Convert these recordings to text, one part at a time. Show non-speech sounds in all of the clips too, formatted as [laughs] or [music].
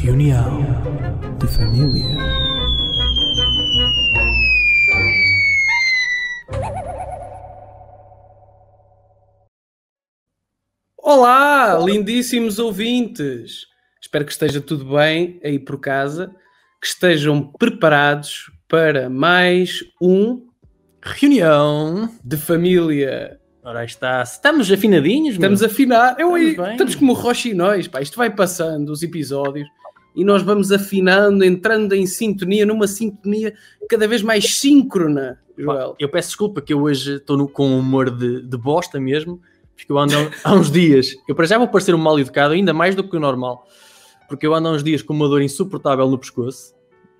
Reunião de Família. Olá, lindíssimos ouvintes! Espero que esteja tudo bem aí por casa, que estejam preparados para mais um Reunião. de família. Ora aí está. Estamos afinadinhos, meu? Estamos a afinar, eu, Estamos bem. estamos como rochinóis, pá. Isto vai passando os episódios e nós vamos afinando, entrando em sintonia, numa sintonia cada vez mais síncrona, Pá, Joel. Eu peço desculpa que eu hoje estou no- com um humor de, de bosta mesmo, porque eu ando há uns dias. Eu para já vou parecer um mal educado, ainda mais do que o normal, porque eu ando há uns dias com uma dor insuportável no pescoço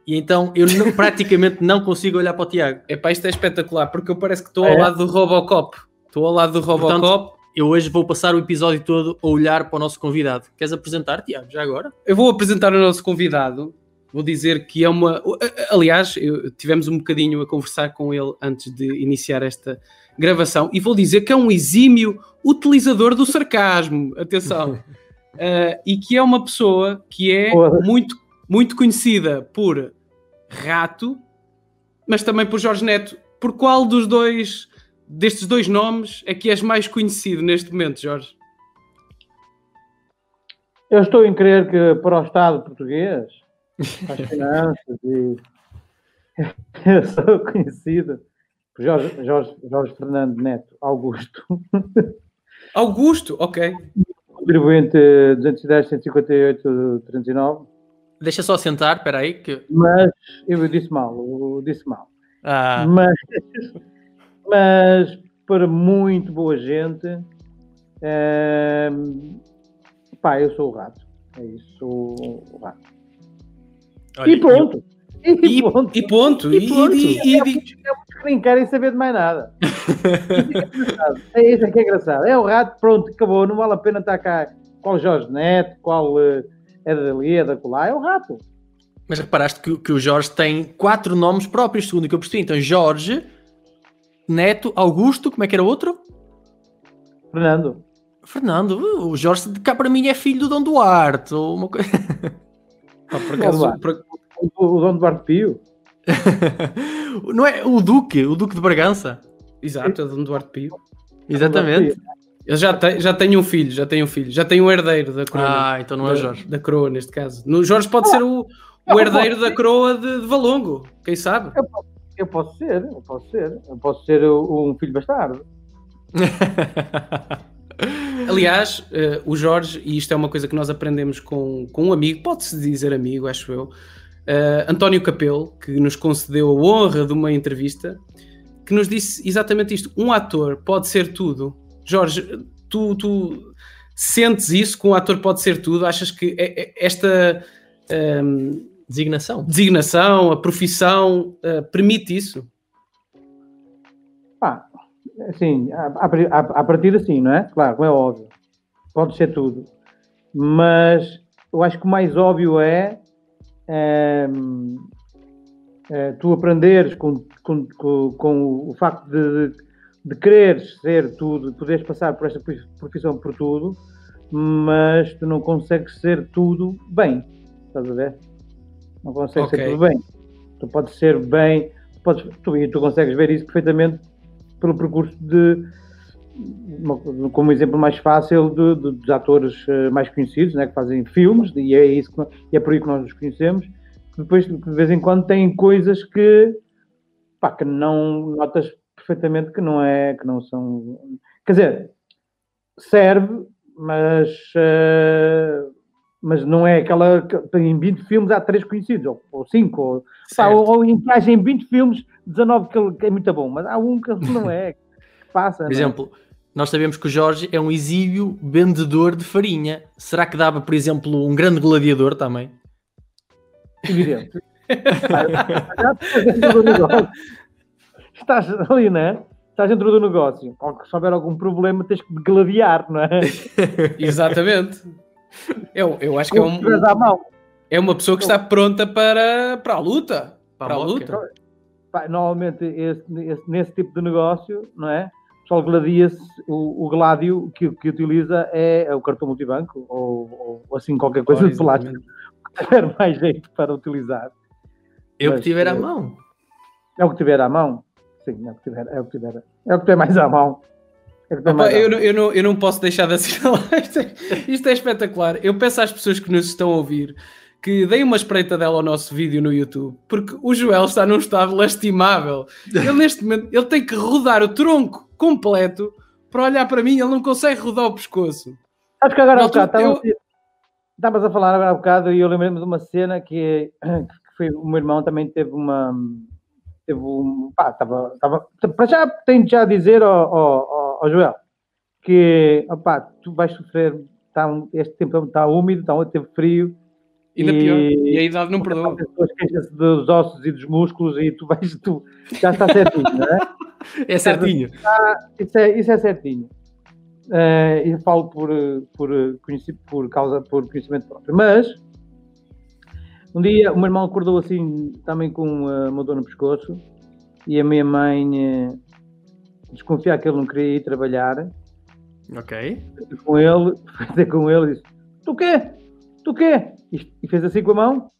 e então eu não- [laughs] praticamente não consigo olhar para o Tiago. Epá, isto é espetacular, porque eu parece que estou Ah, ao é? lado do Robocop. Estou ao lado do Portanto, Robocop. Eu hoje vou passar o episódio todo a olhar para o nosso convidado. Queres apresentar, Tiago, já agora? Eu vou apresentar o nosso convidado. Vou dizer que é uma. Aliás, eu- tivemos um bocadinho a conversar com ele antes de iniciar esta gravação e vou dizer que é um exímio utilizador do sarcasmo. Atenção. Ah, [laughs] e que é uma pessoa que é muito, muito conhecida por Rato, mas também por Jorge Neto. Por qual dos dois, destes dois nomes, é que és mais conhecido neste momento, Jorge? Eu estou em crer que para o Estado português, para as [laughs] finanças e [laughs] eu sou conhecido por Jorge, Jorge, Jorge Fernando Neto Augusto, [laughs] Augusto, ok. contribuinte 210, 158, 309, Deixa só sentar, espera aí, que... mas eu disse mal, eu disse mal. Ah, Mas, mas para muito boa gente, ehm, pá, eu sou o rato. É isso, sou o rato. olha, e pronto. E, E, ponto. e ponto. E, ponto. e- e- e- que nem querem saber de mais nada. [laughs] é isso é que é engraçado. É o rato, pronto, acabou. Não vale a pena estar cá. Qual Jorge Neto, qual eh, é dali, é da colar. É o rato. Mas reparaste que, que o Jorge tem quatro nomes próprios, segundo o que eu percebi. Então, Jorge, Neto, Augusto, como é que era o outro? Fernando. Fernando. O Jorge, cá para mim, é filho do Dom Duarte. Ou uma coisa... [laughs] Pá, por acaso, Olá. por- O, o Dom Duarte Pio. [laughs] Não é o Duque, o Duque de Bragança. Exato, é de Duarte Pio. Exatamente. Ele já tem, já tem um filho, já tem um filho, já tem um herdeiro da coroa. Ah, então não é da, o Jorge. Da coroa, neste caso. No, Jorge pode ser o, o herdeiro da coroa de, de Valongo, quem sabe? Eu posso ser, eu posso ser. Eu posso ser um filho bastardo. [laughs] Aliás, eh, o Jorge, e isto é uma coisa que nós aprendemos com, com um amigo, pode-se dizer amigo, acho eu, eh, António Capelo, que nos concedeu a honra de uma entrevista, que nos disse exatamente isto: um ator pode ser tudo. Jorge, tu, tu sentes isso que um ator pode ser tudo? Achas que é- é- esta ehm, Designação. designação, a profissão, eh, permite isso? Pá, assim, a, a, a, a partir assim, não é? Claro, é óbvio. Pode ser tudo. Mas eu acho que o mais óbvio é, ehm, eh, tu aprenderes com, com, com, com o facto de, de quereres ser tudo, poderes passar por esta profissão por tudo, mas tu não consegues ser tudo bem. Estás a ver? Não consegues Ok. ser tudo bem. Tu podes ser bem, tu podes, tu, e tu consegues ver isso perfeitamente pelo percurso de uma- como exemplo mais fácil de- de- dos atores eh, mais conhecidos, né, que fazem filmes, e é, isso que, e é por aí que nós os conhecemos, depois de vez em quando têm coisas que, pá, que não notas perfeitamente que não é, que não são. Quer dizer, serve, mas, eh, mas não é aquela. que- Em 20 filmes há 3 conhecidos, ou, ou 5, ou, pá, ou, ou em que haja em 20 filmes, 19 que, que é muito bom, mas há um que não é, [laughs] que passa. Por é? exemplo, nós sabemos que o Jorge é um exímio vendedor de farinha. Será que dava, por exemplo, um grande gladiador também? evidente. Já estás dentro do negócio. Estás ali, não é? Estás dentro do negócio. Se houver algum problema, tens que gladiar, não é? [laughs] Exatamente. Eu, eu acho que é, um, é uma pessoa que está pronta para, para a luta. Para, a moca. luta. Pá, Normalmente, esse- esse- nesse tipo de negócio, não é? O pessoal gladia-se, o, o gládio que, que utiliza é, é o cartão multibanco ou, ou assim qualquer coisa Ora, de plástico que [laughs] tiver mais jeito para utilizar. Eu que Mas, tiver à eh, mão. É o que tiver à mão. Sim, é o que tiver, é o que tiver, é o que tiver mais à mão. Opa, à eu, não, eu, não, eu não posso deixar de assinalar. [laughs] Isto é, isto é espetacular. Eu peço às pessoas que nos estão a ouvir que deem uma espreitadela ao nosso vídeo no YouTube, porque o Joel está num estado lastimável. Ele, neste momento, ele tem que rodar o tronco completo para olhar para mim. Ele não consegue rodar o pescoço. Acho que agora há bocado, eu- estavas- estavas a falar agora há bocado e eu lembrei-me de uma cena que, [coughs] que foi o meu irmão também teve uma. Teve um. Pá, estava. estava para já tenho já a dizer ao, ao, ao- ao Joel que opá, tu vais sofrer. Um- este tempo está úmido, está, teve frio. Ainda E- pior. E a idade não As perdoa. pessoas queixam-se dos ossos e dos músculos e tu vais. Tu, já está certinho, não é? [laughs] É certinho. Isso é, isso é certinho. Eh, eu falo por, por, por causa, por conhecimento próprio. Mas, um dia, o meu irmão acordou assim, também com eh, uma dor no pescoço, e a minha mãe eh, desconfiar que ele não queria ir trabalhar, Ok. com ele, [laughs] ter com ele e disse: Tu quê? Tu quê? E, fez assim com a mão,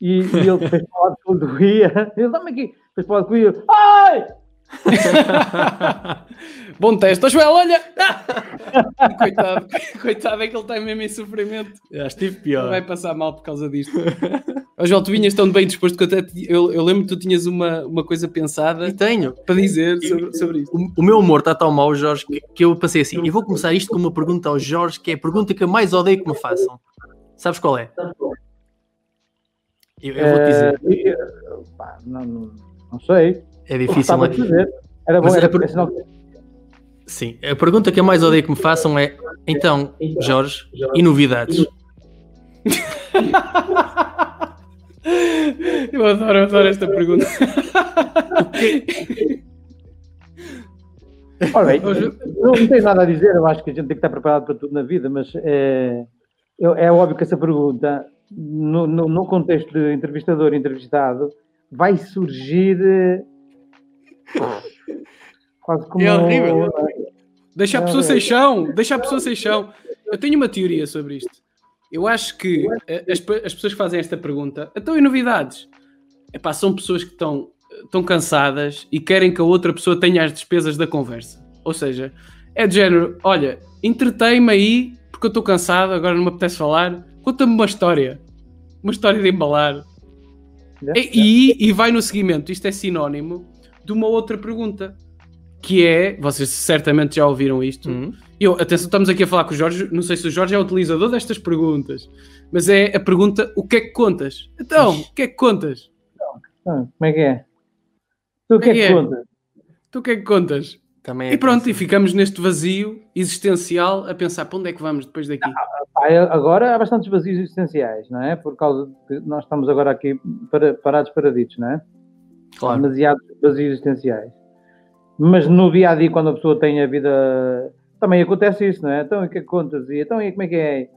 e, e ele fez para o lado que ele doía. [laughs] Ele, dá-me aqui, fez para o lado que doía. Ai! [laughs] Bom teste. Joel, olha! [laughs] coitado, coitado, é que ele está mesmo em sofrimento. Já estive Ele pior. vai passar mal por causa disto. Ó, Joel, tu vinhas tão bem disposto que eu até eu, eu lembro que tu tinhas uma, uma coisa pensada E tenho. para dizer sobre, sobre isto. O, o meu humor está tão mau, Jorge, que, que eu passei assim. Eu vou começar isto com uma pergunta ao Jorge, que é a pergunta que eu mais odeio que me façam. Sabes qual é? Eu, eu vou-te dizer. Eh, pá, não, não, não sei. É difícil, mas... dizer. Era bom, Mas era era por- que- Sim. A pergunta que eu mais odeio que me façam é: então, Jorge, e novidades? [laughs] Eu adoro, eu adoro esta pergunta. [laughs] Ora bem, não, não tenho nada a dizer, eu acho que a gente tem que estar preparado para tudo na vida, mas é, é óbvio que essa pergunta, no, no- no contexto de entrevistador e entrevistado, vai surgir eh, quase como. É horrível. Deixa a pessoa é. sem chão, deixa a pessoa sem chão. Eu tenho uma teoria sobre isto. Eu acho que eh, as, as pessoas que fazem esta pergunta, então e novidades? Epá, são pessoas que estão, estão cansadas e querem que a outra pessoa tenha as despesas da conversa. Ou seja, é de género, olha, entretei-me aí porque eu estou cansado, agora não me apetece falar, conta-me uma história. Uma história de embalar. E, e- e vai no seguimento, isto é sinónimo de uma outra pergunta, que é, vocês certamente já ouviram isto, Hum? eu, atenção, estamos aqui a falar com o Jorge, não sei se o Jorge é utilizador destas perguntas, mas é a pergunta, o que é que contas? Então, o que é que contas? Ah, como é que é? Tu o que é que é? contas? Tu o que é que contas? Também é E pronto, e ficamos neste vazio existencial a pensar, para onde é que vamos depois daqui? É- agora há bastantes vazios existenciais, não é? Por causa de que nós estamos agora aqui para, parados paraditos, não é? Claro. demasiados vazios existenciais. Mas no dia a dia, quando a pessoa tem a vida. Também acontece isso, não é? Então, e o que é que contas? E então, e como é que é?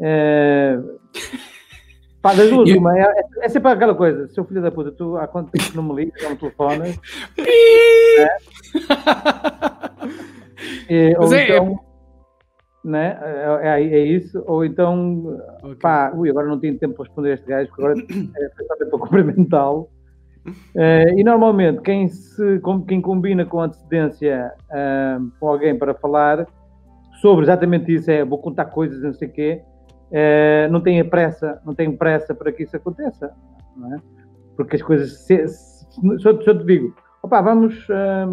é... [laughs] Pá, das duas, uma. É, é sempre aquela coisa: seu filho da puta, tu há quanto tempo não me ligas, não me telefonas? E, [laughs] Mas ou é- então. Né? É, é, é isso, ou então, Ok. pá, ui, agora não tenho tempo para responder a este gajo, porque agora é foi só tempo para cumprimentá-lo. Eh, e normalmente quem, se, quem combina com antecedência ah, com alguém para falar sobre exatamente isso, é vou contar coisas, não sei o quê, eh, não tem pressa, não tem pressa para que isso aconteça, não é? Porque as coisas, se, se, se eu, se eu te digo, opá, vamos, ah,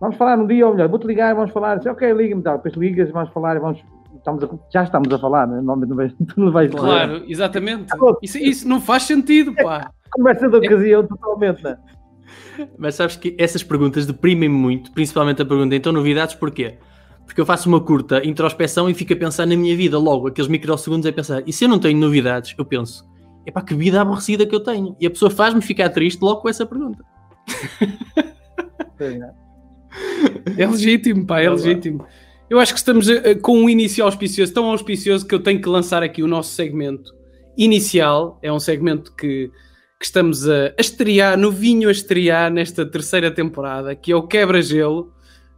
vamos falar um dia, ou melhor, vou-te ligar, vamos falar, assim, ok, liga-me, tal, depois ligas, vamos falar, vamos, estamos a- já estamos a falar, né? normalmente não vais, tu [laughs] não vais. Claro, exatamente. Isso, isso não faz sentido, pá. Conversa de ocasião totalmente, né? Mas sabes que essas perguntas deprimem-me muito, principalmente a pergunta, então novidades, porquê? Porque eu faço uma curta introspeção e fico a pensar na minha vida logo, aqueles microsegundos a pensar, e se eu não tenho novidades, eu penso, epá, que vida aborrecida que eu tenho. E a pessoa faz-me ficar triste logo com essa pergunta. É legítimo, pá, é legítimo. Eu acho que estamos uh, com um início auspicioso, tão auspicioso que eu tenho que lançar aqui o nosso segmento inicial. É um segmento que, que estamos a, a estrear, no vinho a estrear nesta terceira temporada, que é o Quebra-Gelo.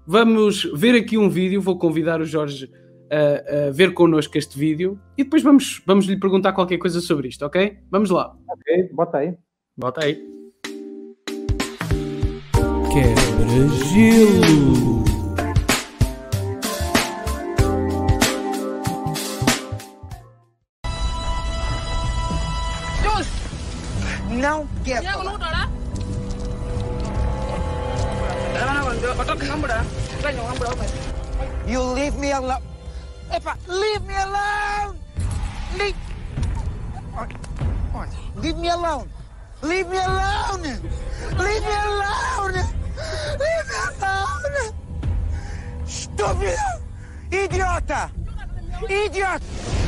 Vamos ver aqui um vídeo, vou convidar o Jorge a, a, ver connosco este vídeo e depois vamos, vamos lhe perguntar qualquer coisa sobre isto, ok? Vamos lá. Ok, bota aí. Bota aí. Quebra-gelo. You leave me alone. Epa, leave me alone. Leave. Leave me alone. Leave me alone. Leave me alone. Leave me alone. Idiota. Idiota.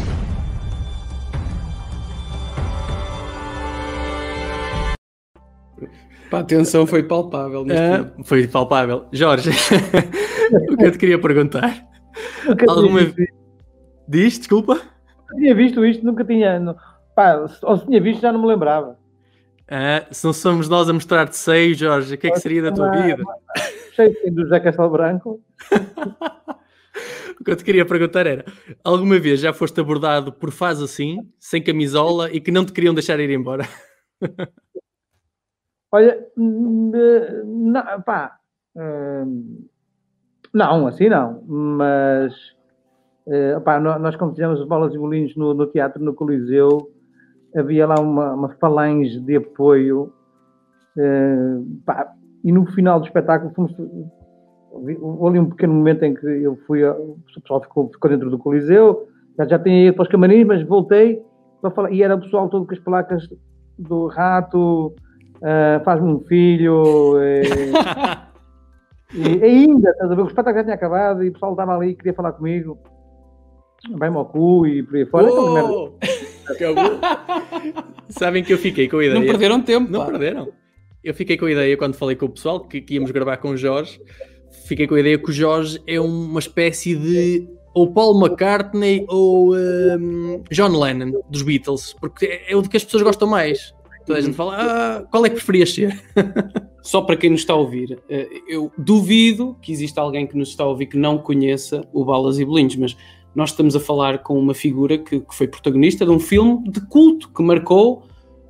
Pá, a tensão foi palpável. neste Ah, foi palpável. Jorge, [laughs] o que eu te queria perguntar? Nunca Alguma visto, Diz, desculpa. nunca tinha visto isto, nunca tinha. não- Pá, ou se tinha visto, já não me lembrava. Ah, se não somos nós a mostrar-te seio, Jorge, o que é que seria da tua vida? Cheio assim, do José Castelo Branco. [laughs] O que eu te queria perguntar era: alguma vez já foste abordado por faz assim, sem camisola e que não te queriam deixar ir embora? [laughs] Olha, eh, não, pá, hum, não, assim não, mas eh, pá, nó- nós quando fizemos os bolas e bolinhos no, no teatro, no Coliseu, havia lá uma, uma falange de apoio eh, pá, e no final do espetáculo fomos, houve ali um pequeno momento em que eu fui, a- o pessoal ficou, ficou dentro do Coliseu, já, já tinha ido para os camarins, mas voltei para falar, e era o pessoal todo com as placas do rato, ah, faz-me um filho, eh, [laughs] e ainda, estás a ver, o espetáculo já tinha acabado e o pessoal estava ali e queria falar comigo, vai-me ao cu e por aí fora. Oh! Acabou. Sabem que eu fiquei com a ideia. Não perderam tempo. Não pá. perderam. Eu fiquei com a ideia quando falei com o pessoal que, que íamos gravar com o Jorge. Fiquei com a ideia que o Jorge é uma espécie de ou Paul McCartney ou hum, John Lennon dos Beatles, porque é, é o de que as pessoas gostam mais. Toda a gente fala, ah, qual é que preferias ser? [laughs] Só para quem nos está a ouvir, eh, eu duvido que exista alguém que nos está a ouvir que não conheça o Balas e Bolinhos, mas nós estamos a falar com uma figura que, que foi protagonista de um filme de culto que marcou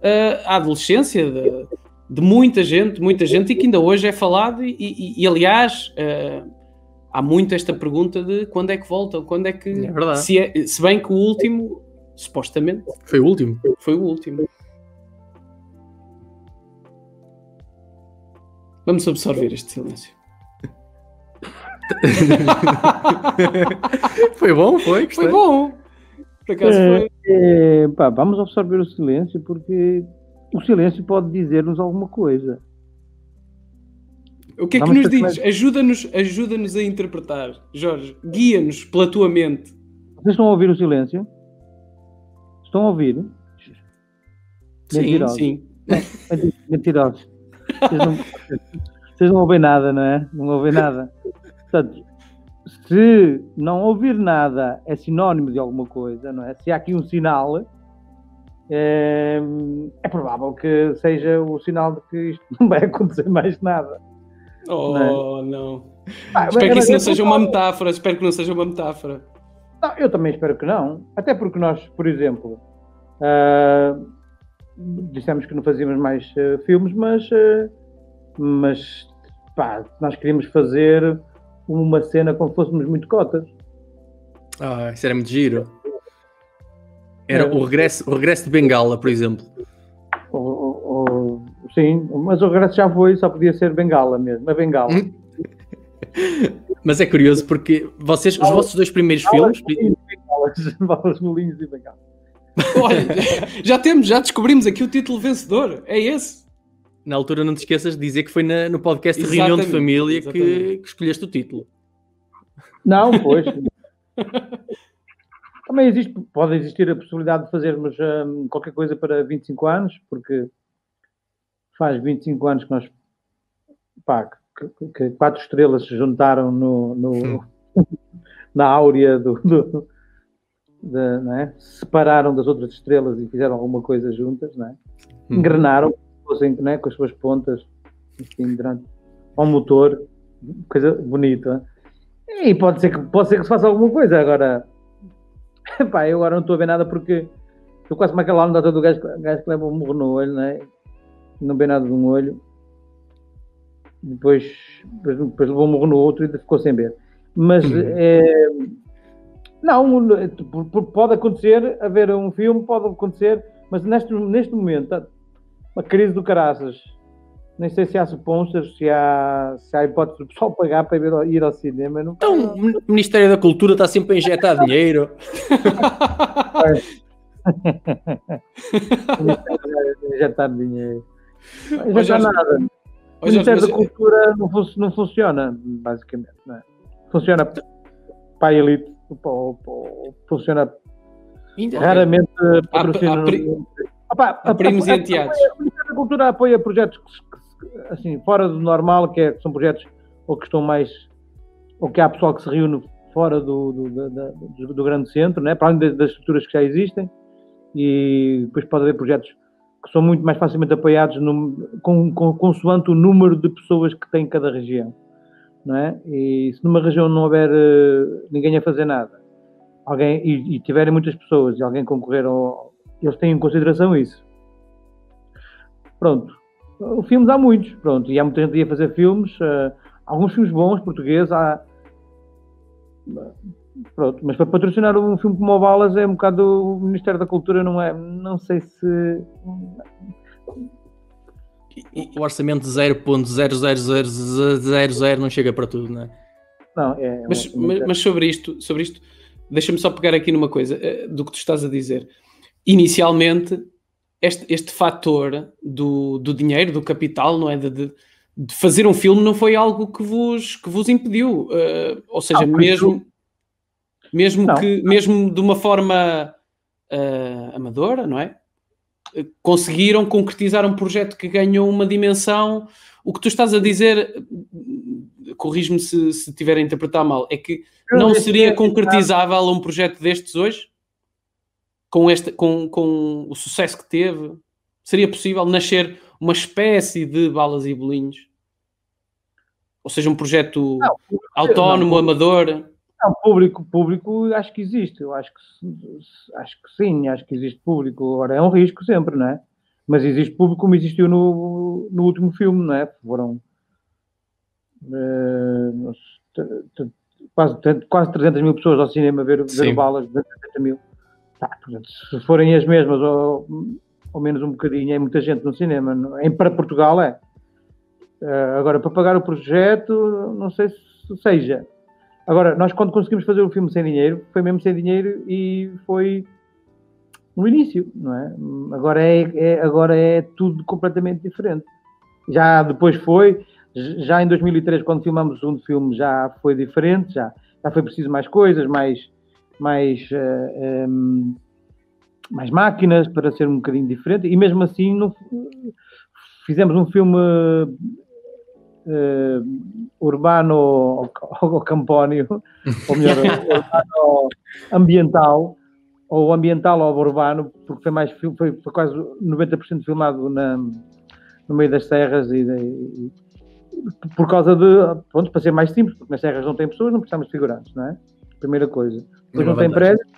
eh, a adolescência de, de muita gente, muita gente, e que ainda hoje é falado. E, e- e, aliás, eh, há muito esta pergunta de quando é que volta, quando é que. É verdade. Se, é- se bem que o último, supostamente, Foi o último. foi o último. Vamos absorver este silêncio. [laughs] foi bom, foi? Foi gostei. bom. Por acaso É, foi. é, pá, vamos absorver o silêncio porque o silêncio pode dizer-nos alguma coisa. O que é que vamos nos ter diz? Ajuda-nos ajuda a interpretar. Jorge, guia-nos pela tua mente. Vocês estão a ouvir o silêncio? Estão a ouvir? Sim, Mentirosos. Sim. Mentirosos. Vocês não, vocês não ouvem nada, não é? Não ouvem nada. Portanto, se não ouvir nada é sinónimo de alguma coisa, não é? Se há aqui um sinal, é, é provável que seja o sinal de que isto não vai acontecer mais nada. Oh, não. Ah, Espero que isso não seja uma metáfora. Espero que não seja uma metáfora. Não, eu também espero que não. Até porque nós, por exemplo, ah, dissemos que não fazíamos mais ah, filmes, mas, ah, mas pá, nós queríamos fazer uma cena como se fôssemos muito cotas. Ah, isso era muito giro. Era o regresso, o regresso de Bengala, por exemplo. Ou- ou- ou- sim, mas o regresso já foi, só podia ser bengala mesmo, a bengala. Hum? [laughs] Mas é curioso porque vocês, os vossos dois primeiros filmes, Bengalas, balas, molinhos e bengala. [laughs] Olha, já temos, já descobrimos aqui o título vencedor. É esse. na altura não te esqueças de dizer que foi na- no podcast de Reunião de Exatamente, Família que, exatamente. que escolheste o título. Não, pois. [laughs] Também existe, pode existir a possibilidade de fazermos hum, qualquer coisa para 25 anos, porque faz 25 anos que nós pá, que, que quatro estrelas se juntaram no, no [laughs] na áurea do, do de, é? separaram das outras estrelas e fizeram alguma coisa juntas, é? Hum. engrenaram fossem, né, com as suas pontas assim, durante ao motor, coisa bonita. E pode ser que, pode ser que se faça alguma coisa. Agora, [laughs] pá, eu agora não estou a ver nada porque estou quase como aquela onda do gajo, gajo que leva um murro no olho, né? não vê nada de um olho. Depois, depois, depois levou um murro no outro e ficou sem ver. Mas é, não, pode acontecer haver um filme, pode acontecer, mas neste, neste momento, uma crise do caraças nem sei se há sponsors, se há, se há hipótese do pessoal pagar para ir ao, ir ao cinema. Não... Então, o Ministério da Cultura está sempre a injetar [laughs] dinheiro. [laughs] injetar dinheiro. Não injetar nada. O Ministério da Cultura não, fun não funciona, basicamente. Não é? Funciona para a elite, funciona raramente patrocínio. Há, há, há primos e enteados. O da Cultura apoia projetos que assim, fora do normal, que, é, que são projetos ou que estão mais, ou que há pessoal que se reúne fora do, do, do, do grande centro, né? para além das estruturas que já existem, e depois pode haver projetos que são muito mais facilmente apoiados no, com, com, consoante o número de pessoas que tem cada região. Não é? E se numa região não houver uh, ninguém a fazer nada, alguém, e, e tiverem muitas pessoas e alguém concorrer ao, eles têm em consideração isso. Pronto, filmes há muitos, pronto, e há muita gente a fazer filmes, uh, alguns filmes bons, portugueses, há... Pronto, mas para patrocinar um filme como o Balas é um bocado o Ministério da Cultura, não é? Não sei se. O orçamento de 0.00000 não chega para tudo, não é? Não, é. Mas, mas, mas sobre isto, sobre isto, deixa-me só pegar aqui numa coisa eh, do que tu estás a dizer. Inicialmente, este, este fator do, do dinheiro, do capital, não é? De, de, de, fazer um filme não foi algo que vos, que vos impediu. Uh, ou seja, não, mesmo, mesmo, que, mesmo de uma forma uh, amadora, não é? Conseguiram concretizar um projeto que ganhou uma dimensão. O que tu estás a dizer, corrijo-me se, se tiver a interpretar mal, é que não seria concretizável um projeto destes hoje? com, este, com, com o sucesso que teve, seria possível nascer uma espécie de balas e bolinhos? Ou seja, um projeto não, autónomo, não, amador? Não, público, público acho que existe. Eu acho que, acho que sim, acho que existe público. Agora é um risco sempre, não é? Mas existe público como existiu no, no último filme, não é? Foram uh, quase, quase 300 mil pessoas ao cinema ver, ver balas, 270 mil. Tá, se forem as mesmas ou, ou, menos um bocadinho, é muita gente no cinema. Em, para Portugal é. Uh, agora, para pagar o projeto, não sei se seja. Agora, nós quando conseguimos fazer o filme sem dinheiro, foi mesmo sem dinheiro e foi no início, não é? Agora é, é, agora é tudo completamente diferente. Já depois foi, já em 2003, quando filmamos o segundo filme, já foi diferente, já, já foi preciso mais coisas, mais mais, uh, eh, um, ehm, mais máquinas para ser um bocadinho diferente, e mesmo assim não, fizemos um filme uh, urbano ou, campónio, ou melhor, [laughs] urbano ambiental, ou ambiental ou urbano, porque foi, mais, foi, foi quase 90% filmado na, no meio das serras e, e, por causa de, pronto, para ser mais simples, porque nas serras não tem pessoas, não precisamos de figurantes, não é? Primeira coisa. Depois não tem prédios,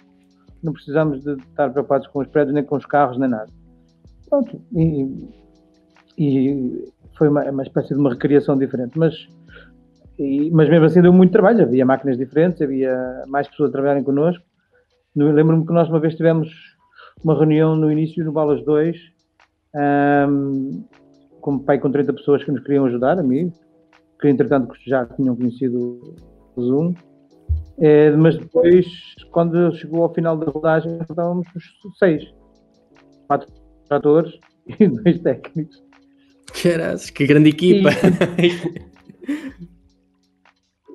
não precisamos de estar preocupados com os prédios, nem com os carros, nem nada. Pronto, e, e foi uma, uma, espécie de uma recriação diferente, mas, e, mas mesmo assim deu muito trabalho, havia máquinas diferentes, havia mais pessoas a trabalharem connosco. Lembro-me que nós uma vez tivemos uma reunião no início no Balas 2, um, com pai com 30 pessoas que nos queriam ajudar, a mim, que entretanto já tinham conhecido o Zoom, é, mas depois, quando chegou ao final da rodagem, estávamos seis. Quatro atores [laughs] e dois técnicos. Caras, que grande equipa!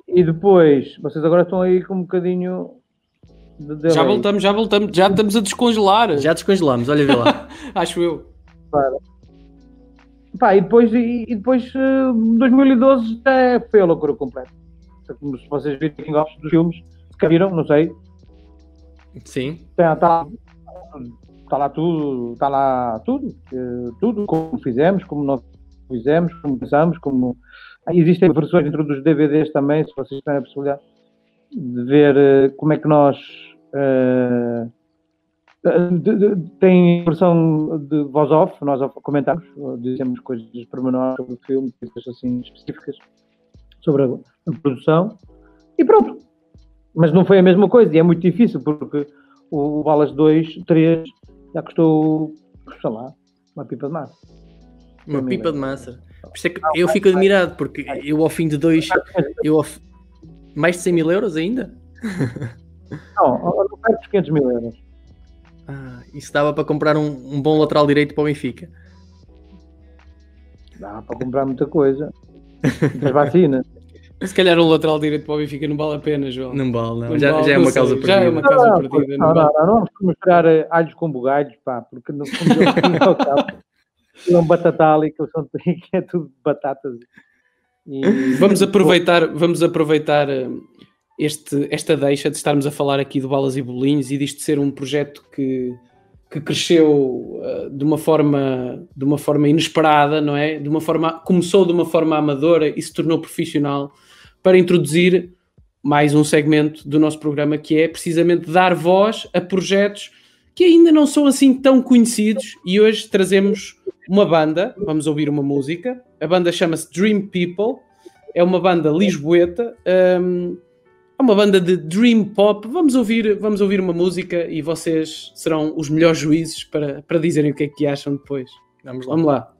E, [laughs] e, depois, vocês agora estão aí com um bocadinho Já voltamos, já voltamos, já estamos a descongelar. Já descongelamos, olha vê lá. [laughs] Acho eu. Pá, e depois, e, e depois eh, 2012 é, foi a loucura completa. Como se vocês virem King of dos filmes, se viram, não sei, Sim. Está, tá, tá lá tudo, está lá tudo, eh, tudo, como fizemos, como nós fizemos, como pensamos, como Ah, existem versões dentro dos DVDs também, se vocês têm a possibilidade de ver eh, como é que nós eh, de- de- tem versão de voz off, nós comentamos, dizemos coisas pormenores sobre o filme, coisas assim específicas sobre a, a produção e pronto. Mas não foi a mesma coisa e é muito difícil porque o Balas 2, 3 já custou, sei lá, uma pipa de massa. Uma pipa de massa. É que eu fico admirado, porque eu ao fim de dois. [laughs] Eu ao Mais de 100 mil euros ainda? Não, não perto dos 500 mil euros. Ah, isso dava para comprar um, um bom lateral direito para o Benfica. Dá para comprar muita coisa. Muitas vacinas. [laughs] Se calhar um lateral direito para o Benfica não vale a pena, João. Não vale, não. Não Já, vale, já é não uma causa já é perdida. uma causa Não, perdida. não, Não, não, não, não vamos misturar eh, alhos com bugalhos, pá, porque cabo, é [laughs] um batatal e que eles são que é tudo batatas. E- Vamos aproveitar, vamos aproveitar eh, este, esta deixa de estarmos a falar aqui do Balas e Bolinhos e disto ser um projeto que, que cresceu eh, de uma forma de uma forma inesperada, não é? De uma forma começou de uma forma amadora e se tornou profissional para introduzir mais um segmento do nosso programa que é precisamente dar voz a projetos que ainda não são assim tão conhecidos e hoje trazemos uma banda, vamos ouvir uma música. A banda chama-se Dream People, é uma banda lisboeta, hum, é uma banda de Dream Pop. Vamos ouvir, vamos ouvir uma música e vocês serão os melhores juízes para, para dizerem o que é que acham depois. Vamos lá. Vamos lá.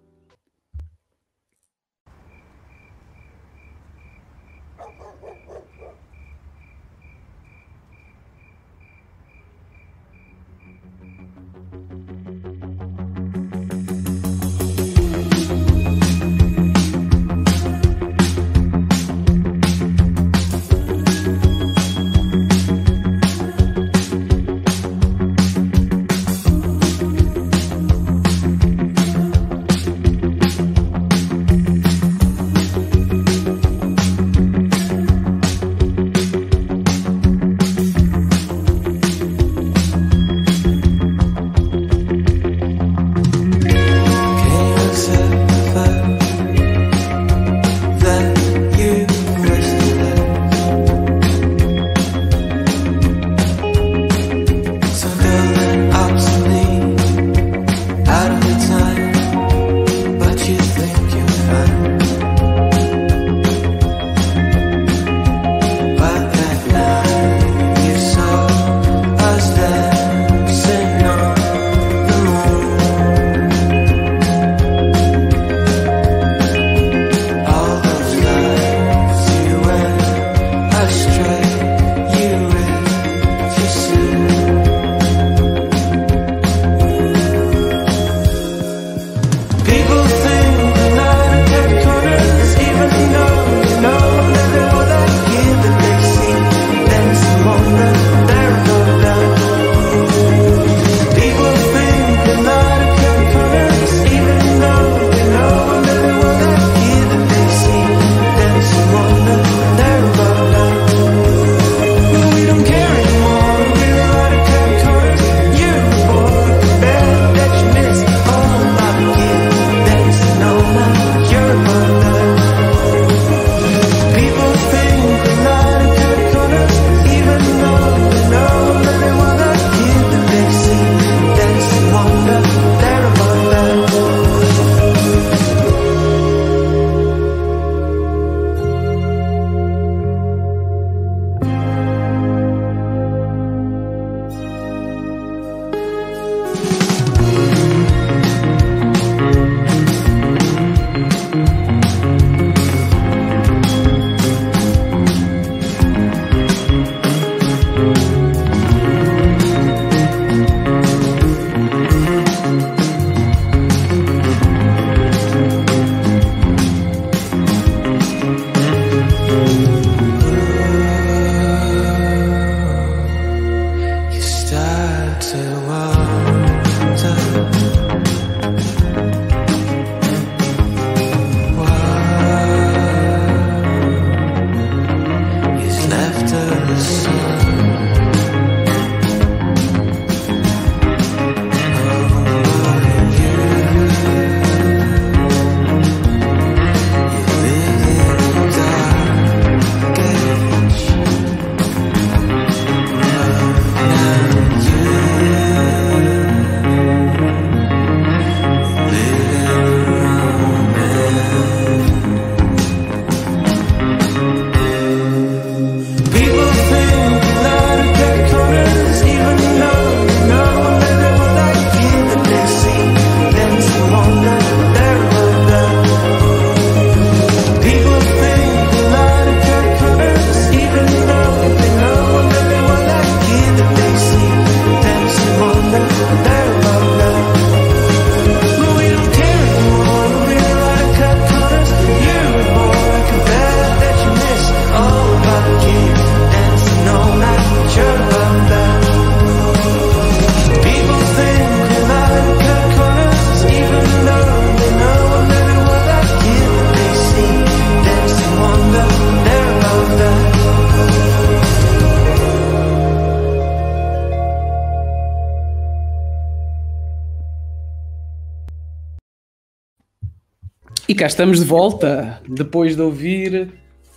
E cá estamos de volta, depois de ouvir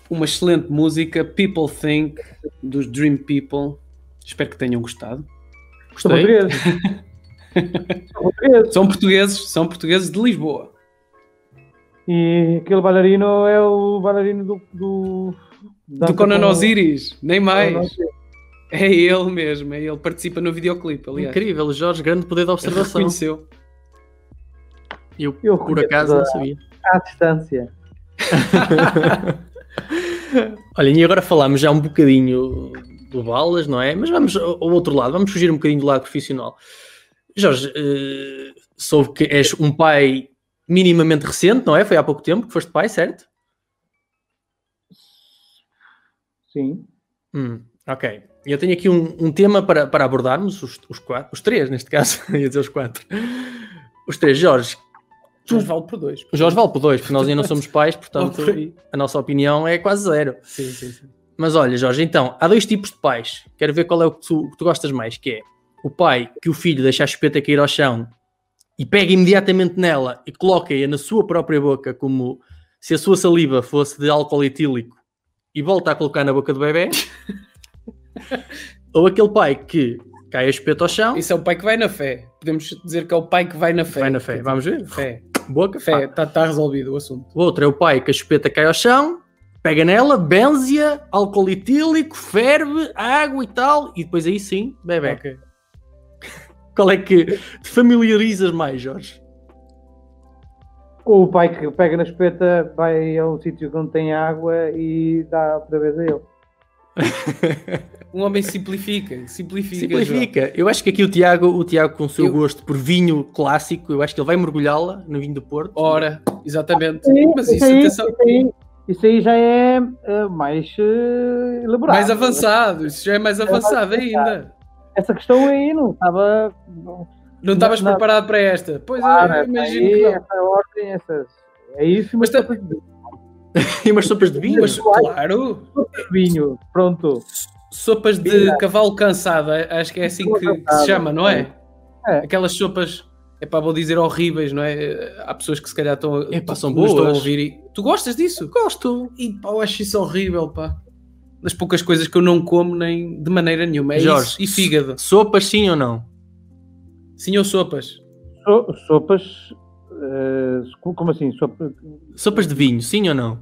uma excelente música, People Think, dos Dream People. Espero que tenham gostado. Gostei. [laughs] São portugueses. São portugueses, são portugueses de Lisboa. E aquele bailarino é o bailarino do. Do, Do Conan com- Osiris, nem mais. É ele mesmo, é ele. Participa no videoclipe, aliás. Incrível, Jorge, grande poder de observação. Reconheceu. Eu, Eu por acaso, não sabia. À distância. [laughs] Olhem, e agora falámos já um bocadinho do Balas, não é? Mas vamos ao outro lado, vamos fugir um bocadinho do lado profissional. Jorge, eh, soube que és um pai minimamente recente, não é? Foi há pouco tempo que foste pai, certo? Sim. Hum, ok. Eu tenho aqui um, um tema para, para abordarmos, os, os quatro, os três neste caso, [laughs] ia dizer os quatro. Os três, Jorge. Mas vale por dois. O Jorge vale por dois, porque nós ainda não somos [laughs] pais, portanto a nossa opinião é quase zero. Sim, sim, sim. Mas olha, Jorge, então, há dois tipos de pais. Quero ver qual é o que tu, que tu gostas mais, que é o pai que o filho deixa a chupeta cair ao chão e pega imediatamente nela e coloca-a na sua própria boca como se a sua saliva fosse de álcool etílico e volta a colocar na boca do bebê. [laughs] Ou aquele pai que cai a chupeta ao chão, Isso é o pai que vai na fé. Podemos dizer que é o pai que vai na fé. vai na fé. Vamos ver? Fé. Boca, Fé. fé. Está resolvido o assunto. O outro é o pai que a chupeta cai ao chão, pega nela, benze-a, álcool etílico, ferve, água e tal, e depois aí sim, bebê. Ok. Qual é que te familiarizas mais, Jorge? O pai que pega na espeta vai a um sítio onde tem água e dá outra vez a ele. [laughs] Um homem simplifica. Simplifica. Simplifica. Eu acho que aqui o Tiago, o Tiago com o seu Eu- gosto por vinho clássico, eu acho que ele vai mergulhá-la no vinho do Porto. João. Ora, exatamente. Sim, Mas isso, atenção, isso, aí, isso aí já é eh, mais eh, elaborado. mais avançado. Isso já é mais avançado ainda. Essa questão aí não estava. Não estavas preparado para esta? Pois Claro, é, eu essa imagino aí, que não. essa ordem, essas. É isso, Mas mas, tá- [laughs] E umas sopas de vinho. Mas, claro, vinho. Pronto. sopas de cavalo cansado, acho que é assim que, que se chama, não é? É. Aquelas sopas, é para vou dizer horríveis, não é? Há pessoas que se calhar estão, Epá, são nos estão a boas. ouvir e tu gostas disso? Gosto. E pá, eu acho isso horrível, pá. Das poucas coisas que eu não como nem de maneira nenhuma. É Jorge, isso. E fígado. Sopas sim ou não? Sim ou sopas? So- sopas. Eh, como assim? Sopa, Sopas de vinho, sim ou não?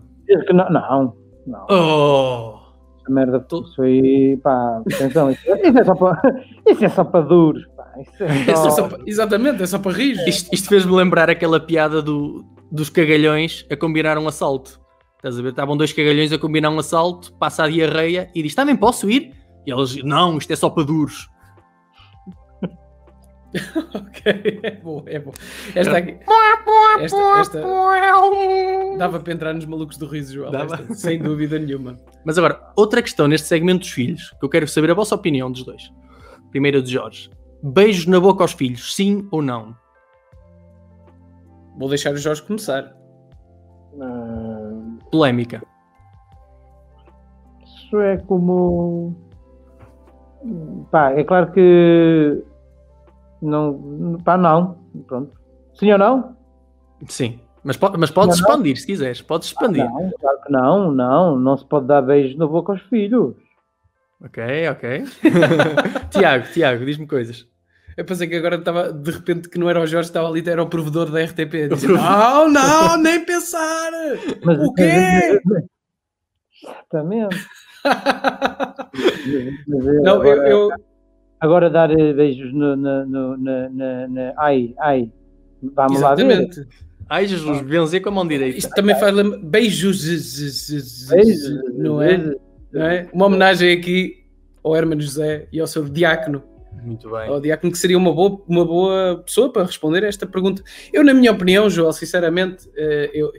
não, não. não. Oh! Essa merda, Tô- isso aí, pá, atenção, isso, isso é só para, isso é só para duros, pá, isso é É só, só para- exatamente, é só para rir. Isto, isto fez-me lembrar aquela piada do, dos cagalhões a combinar um assalto. Estás a ver? Estavam dois cagalhões a combinar um assalto, passa a diarreia e diz: Também posso ir? E eles: Não, isto é só para duros. [laughs] Ok, é bom, é bom. Esta aqui. Esta, esta dava para entrar nos malucos do riso, João. Dava. esta, sem dúvida nenhuma. Mas agora, outra questão neste segmento dos filhos, que eu quero saber a vossa opinião dos dois. Primeiro de Jorge. beijos na boca aos filhos, sim ou não? Vou deixar o Jorge começar. Ah, Polémica. Isso é como. Pá, é claro que. Não. Pá, não. Pronto. Sim ou não? Sim. Mas, po- mas podes Não, não. expandir se quiseres. Podes expandir. Não, claro que não, não. Não se pode dar beijos na boca aos filhos. Ok, ok. [laughs] Tiago, Tiago, diz-me coisas. Eu pensei que agora estava, de repente, que não era o Jorge, estava ali, era o provedor da RTP. dizer, não, não, nem pensar! Mas, O quê? [laughs] Exatamente. [laughs] Não, eu, eu- agora dar eh, beijos no, no, no, na, na, na- Ai, ai. Vamos lá ver. Exatamente. Ai, Jesus, benzer com a mão direita. Isto também faz. Beijos, Beijos. não é? Não é? Uma homenagem aqui ao Hermano José e ao seu diácono. Muito bem. Ao diácono que seria uma boa, uma boa pessoa para responder a esta pergunta. Eu, na minha opinião, Joel, sinceramente, eh, eu,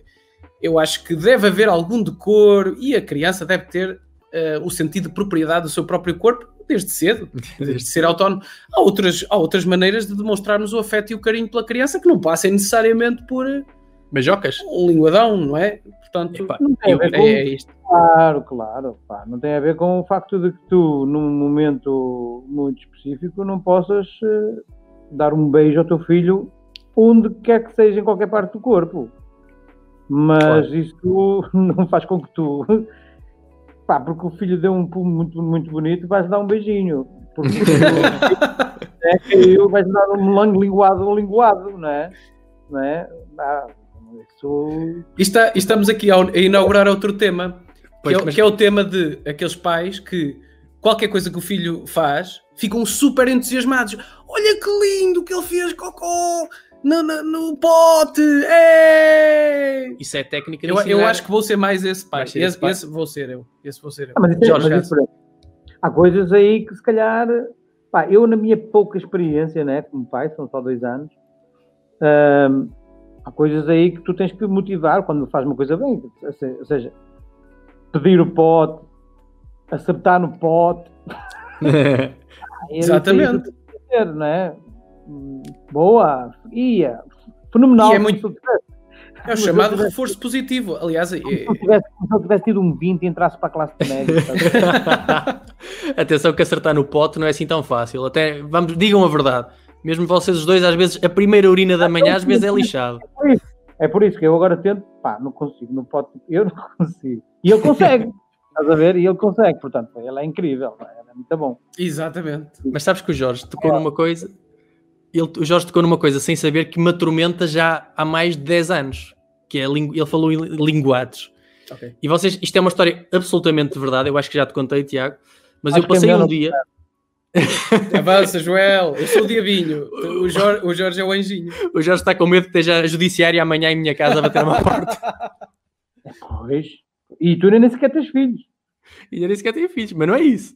eu acho que deve haver algum decoro e a criança deve ter eh, o sentido de propriedade do seu próprio corpo desde cedo, [laughs] de ser autónomo. Há outras, há outras maneiras de demonstrarmos o afeto e o carinho pela criança que não passem necessariamente por eh, Beijocas? um linguadão, não é? Portanto, Epá, Não tem a ver é, com é isto. Claro, claro. pá, não tem a ver com o facto de que tu, num momento muito específico, não possas eh, dar um beijo ao teu filho onde quer que seja, em qualquer parte do corpo. Mas Claro. isso [laughs] não faz com que tu. Pá, porque o filho deu um pulo muito, muito bonito, vais dar um beijinho. Porque é, caiu, [laughs] vais dar um melango linguado, um linguado, não é? Não é? Ah, isso. E está- e estamos aqui a inaugurar outro tema, que, Pois, é, o- mas- que é o tema de aqueles pais que qualquer coisa que o filho faz ficam super entusiasmados. Olha que lindo que ele fez cocô no, no, no pote! É! Isso é técnica de Eu, eu acho que vou ser mais esse pai. Esse, esse pai? esse vou ser eu. Esse vou ser eu. Ah, mas isso é- Jorge mas é- Há coisas aí que se calhar, pá, eu na minha pouca experiência, né, como pai, são só dois anos, hum, há coisas aí que tu tens que motivar quando faz uma coisa bem, ou se- ou seja, pedir o pote, acertar no pote, [laughs] é que Exatamente. fazer, não é? Boa, ia, fenomenal. E é muito- É o chamado reforço positivo. Aliás, é- se eu tivesse, se eu tivesse tido um 20 e entrasse para a classe de média? [laughs] Atenção que acertar no pote não é assim tão fácil. Até, vamos, digam a verdade. Mesmo vocês os dois, às vezes, a primeira urina da manhã, às vezes é lixado. É por isso que eu agora tento, pá, não consigo, não pode, eu não consigo. E ele consegue, [laughs] estás a ver? E ele consegue, portanto, ele é incrível, ele é muito bom. exatamente. Mas sabes que o Jorge tocou numa coisa. Ele, o Jorge tocou numa coisa sem saber que me atormenta já há mais de 10 anos. Que é, ele falou em linguados. Ok. E vocês, isto é uma história absolutamente de verdade. Eu acho que já te contei, Tiago. Mas Acho eu é passei melhor um dia. [laughs] Avança, Joel. Eu sou o diabinho. O Jorge, o Jorge é o anjinho. O Jorge está com medo que esteja a judiciária amanhã em minha casa a bater uma porta. Pois. E tu nem sequer tens filhos. E nem sequer tenho filhos, mas não é isso.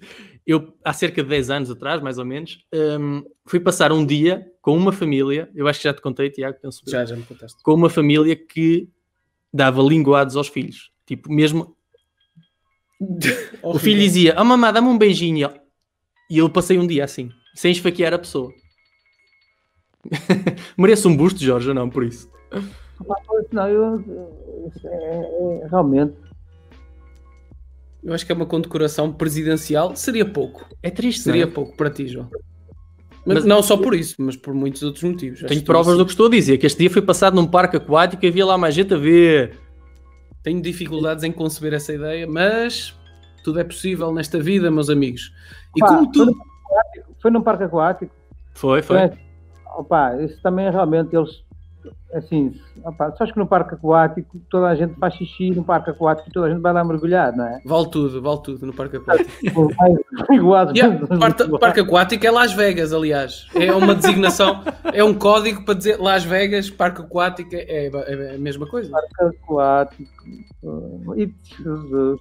Eu, há cerca de 10 anos atrás, mais ou menos, hum, fui passar um dia com uma família. Eu acho que já te contei, Tiago, penso Já, já me contaste. com uma família que dava linguados aos filhos. Tipo, mesmo [laughs] o filho dizia: Oh mamãe, dá-me um beijinho. E eu- passei um dia assim, sem esfaquear a pessoa. [laughs] Mereço um busto, Jorge, ou não, por isso. Não, eu, realmente. Eu acho que é uma condecoração presidencial. Seria pouco. É triste, Seria não é? pouco para ti, João. Mas, Mas- não só por isso, mas por muitos outros motivos. Tenho provas isso- do que estou a dizer, que este dia foi passado num parque aquático e havia lá mais gente a ver. Tenho dificuldades em conceber essa ideia, mas tudo é possível nesta vida, meus amigos. E Pá, como tudo. Foi num parque aquático. Foi, foi. É, opa, isso também realmente eles. Assim, opa, sabes que no parque aquático toda a gente faz xixi no parque aquático e toda a gente vai lá mergulhar, não é? Vale tudo, vale tudo no parque aquático. [laughs] Yeah, parque, parque aquático é Las Vegas, aliás. É uma designação, é um código para dizer Las Vegas, parque aquático é, é a mesma coisa. aquático. Oh, e Jesus.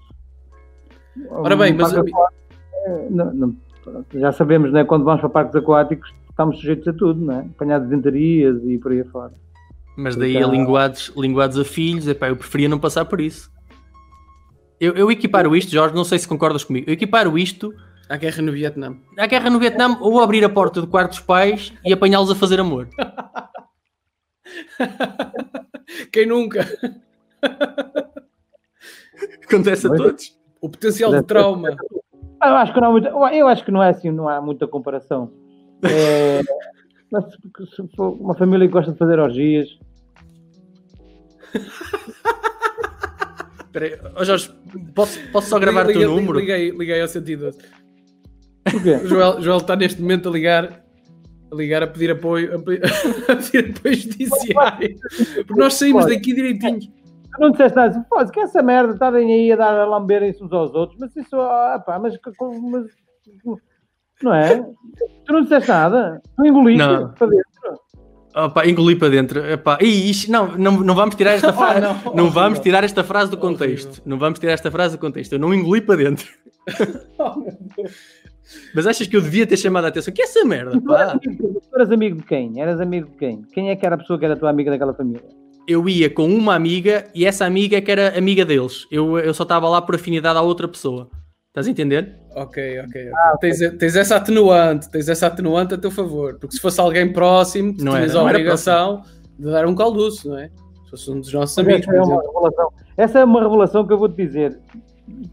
Ora bem, mas- parque aquático, é, não- não, pronto, já sabemos, né, quando vamos para parques aquáticos, estamos sujeitos a tudo, não é? Apanhar desenterias e por aí fora. Mas daí a Então- linguados, linguados a filhos, epá, eu preferia não passar por isso. Eu, eu equiparo isto, Jorge, não sei se concordas comigo, eu equiparo isto À guerra no Vietnã. À guerra no Vietnã, ou abrir a porta do quarto dos pais e apanhá-los a fazer amor. [laughs] Quem nunca? Acontece a todos. O potencial de trauma. Eu acho que não, há muita- eu acho que não é assim, não há muita comparação. É, [laughs] mas se, se for uma família que gosta de fazer orgias, [laughs] Espera aí. Ó Jorge, posso, posso só gravar o teu número? Liguei, liguei ao 112. porquê? O [laughs] Joel, Joel está neste momento a ligar. A ligar a pedir apoio, a pe- [laughs] a pedir apoio judiciário. Porque nós saímos daqui direitinho. Tu não disseste nada assim, pô, que essa merda, estarem aí a dar a lamberem-se uns aos outros, mas isso, ah, pá, mas, mas não é? Tu não disseste nada, tu engoliste Não. para dentro. Opa, engoli para dentro. Epá, ih, isto- não, não, não vamos tirar esta [laughs] frase. não. não, vamos tirar esta frase do contexto. Não vamos tirar esta frase do contexto. Eu não engoli para dentro. [laughs] Mas achas que eu devia ter chamado a atenção? Que é essa merda, Tu eras, pá? amigo, tu eras amigo de quem? Eras amigo de quem? Quem é que era a pessoa que era tua amiga daquela família? Eu ia com uma amiga e essa amiga é que era amiga deles. Eu, eu só estava lá por afinidade à outra pessoa. Estás a entender? Ok, ok. ok. Tens, tens essa atenuante, tens essa atenuante a teu favor. Porque se fosse alguém próximo, tu Não tinhas era, a obrigação de dar um calduço, não é? Se fosse um dos nossos Mas amigos, essa, por é uma exemplo. revelação. essa é uma revelação que eu vou te dizer.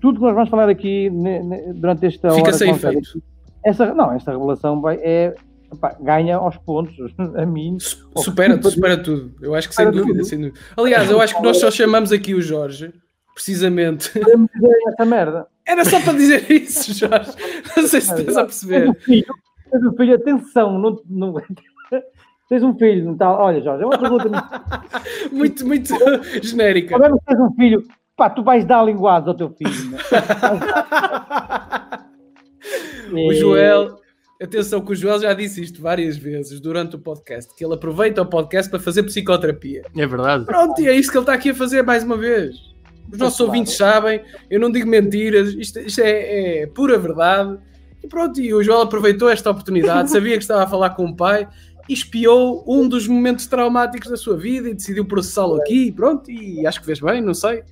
Tudo que nós vamos falar aqui ne- ne- durante esta hora. Fica sem efeito. Essa, não, esta revelação vai, é, epá, ganha aos pontos. [laughs] A mim, Su- Supera, supera tudo. Eu acho que sem dúvida, sem dúvida. Aliás, eu acho que nós só chamamos aqui o Jorge, precisamente. podemos dizer essa merda. Era só para dizer isso, Jorge. Não sei se estás a Tens perceber. um filho, tens um filho, atenção, não, não, [laughs] tens um filho, não tá, olha Jorge, é uma pergunta muito [laughs] Muito, muito genérica. Que tens um filho, pá, tu vais dar linguados ao teu filho. né? [laughs] O Joel, atenção que o Joel já disse isto várias vezes durante o podcast, que ele aproveita o podcast para fazer psicoterapia. É verdade. Pronto, e é isso que ele está aqui a fazer mais uma vez. Os nossos Claro. ouvintes sabem, eu não digo mentiras, isto, isto é, é pura verdade. E pronto, e o Joel aproveitou esta oportunidade, [laughs] sabia que estava a falar com o pai e espiou um dos momentos traumáticos da sua vida e decidiu processá-lo aqui. Pronto, e acho que fez bem, não sei.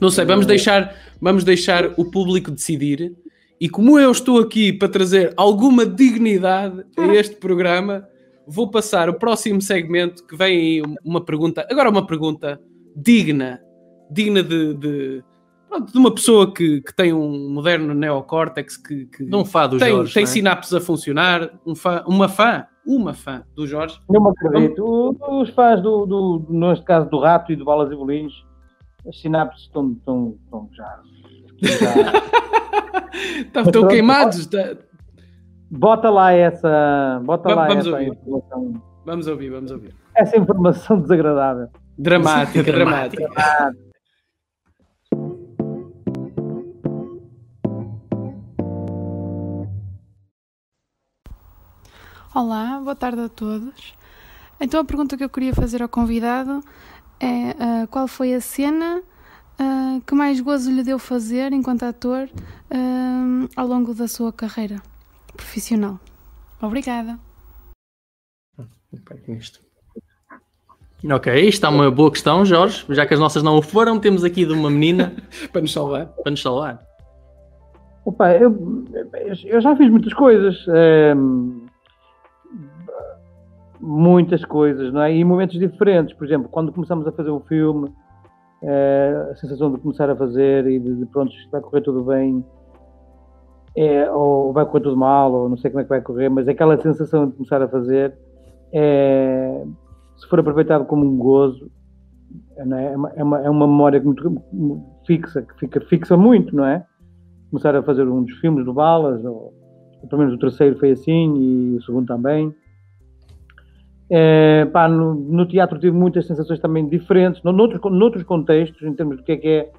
Não sei, vamos deixar, vamos deixar o público decidir. E como eu estou aqui para trazer alguma dignidade a este programa, vou passar o próximo segmento que vem aí uma pergunta, agora uma pergunta digna, digna de, de, pronto, de uma pessoa que, que tem um moderno neocórtex que, que Não fá do tem, Jorge. tem é? sinapses a funcionar, um fã, uma fã, uma fã do Jorge. Não me acredito. Os fãs do, do, neste caso do Rato e do Balas e Bolinhos, as sinapses estão, estão, estão já. já- [laughs] Estão, queimados. está- Bota lá essa. Bota Vamos- lá vamos essa ouvir. informação. Vamos ouvir, vamos ouvir. Essa informação desagradável. Dramática, Dramática. dramática. Olá, boa tarde a todos. Então a pergunta que eu queria fazer ao convidado é ah, qual foi a cena ah, que mais gozo lhe deu fazer enquanto ator ah, ao longo da sua carreira profissional? Obrigada. Isto. Ok, isto é uma boa questão, Jorge. Já que as nossas não o foram, temos aqui de uma menina [laughs] Para nos salvar. para nos salvar. Opa, eu, eu já fiz muitas coisas. ehm, muitas coisas, não é? E em momentos diferentes. Por exemplo, quando começamos a fazer um filme, eh, a sensação de começar a fazer e de, de pronto, vai correr tudo bem, é, ou vai correr tudo mal, ou não sei como é que vai correr, mas aquela sensação de começar a fazer, é, se for aproveitado como um gozo, é? É, uma, é, uma, é uma memória muito fixa, que fica fixa muito, não é? Começar a fazer um dos filmes do Balas, ou pelo menos o terceiro foi assim, e o segundo também. É, pá, no, no teatro tive muitas sensações também diferentes, no- noutros, noutros contextos, em termos do que é que é,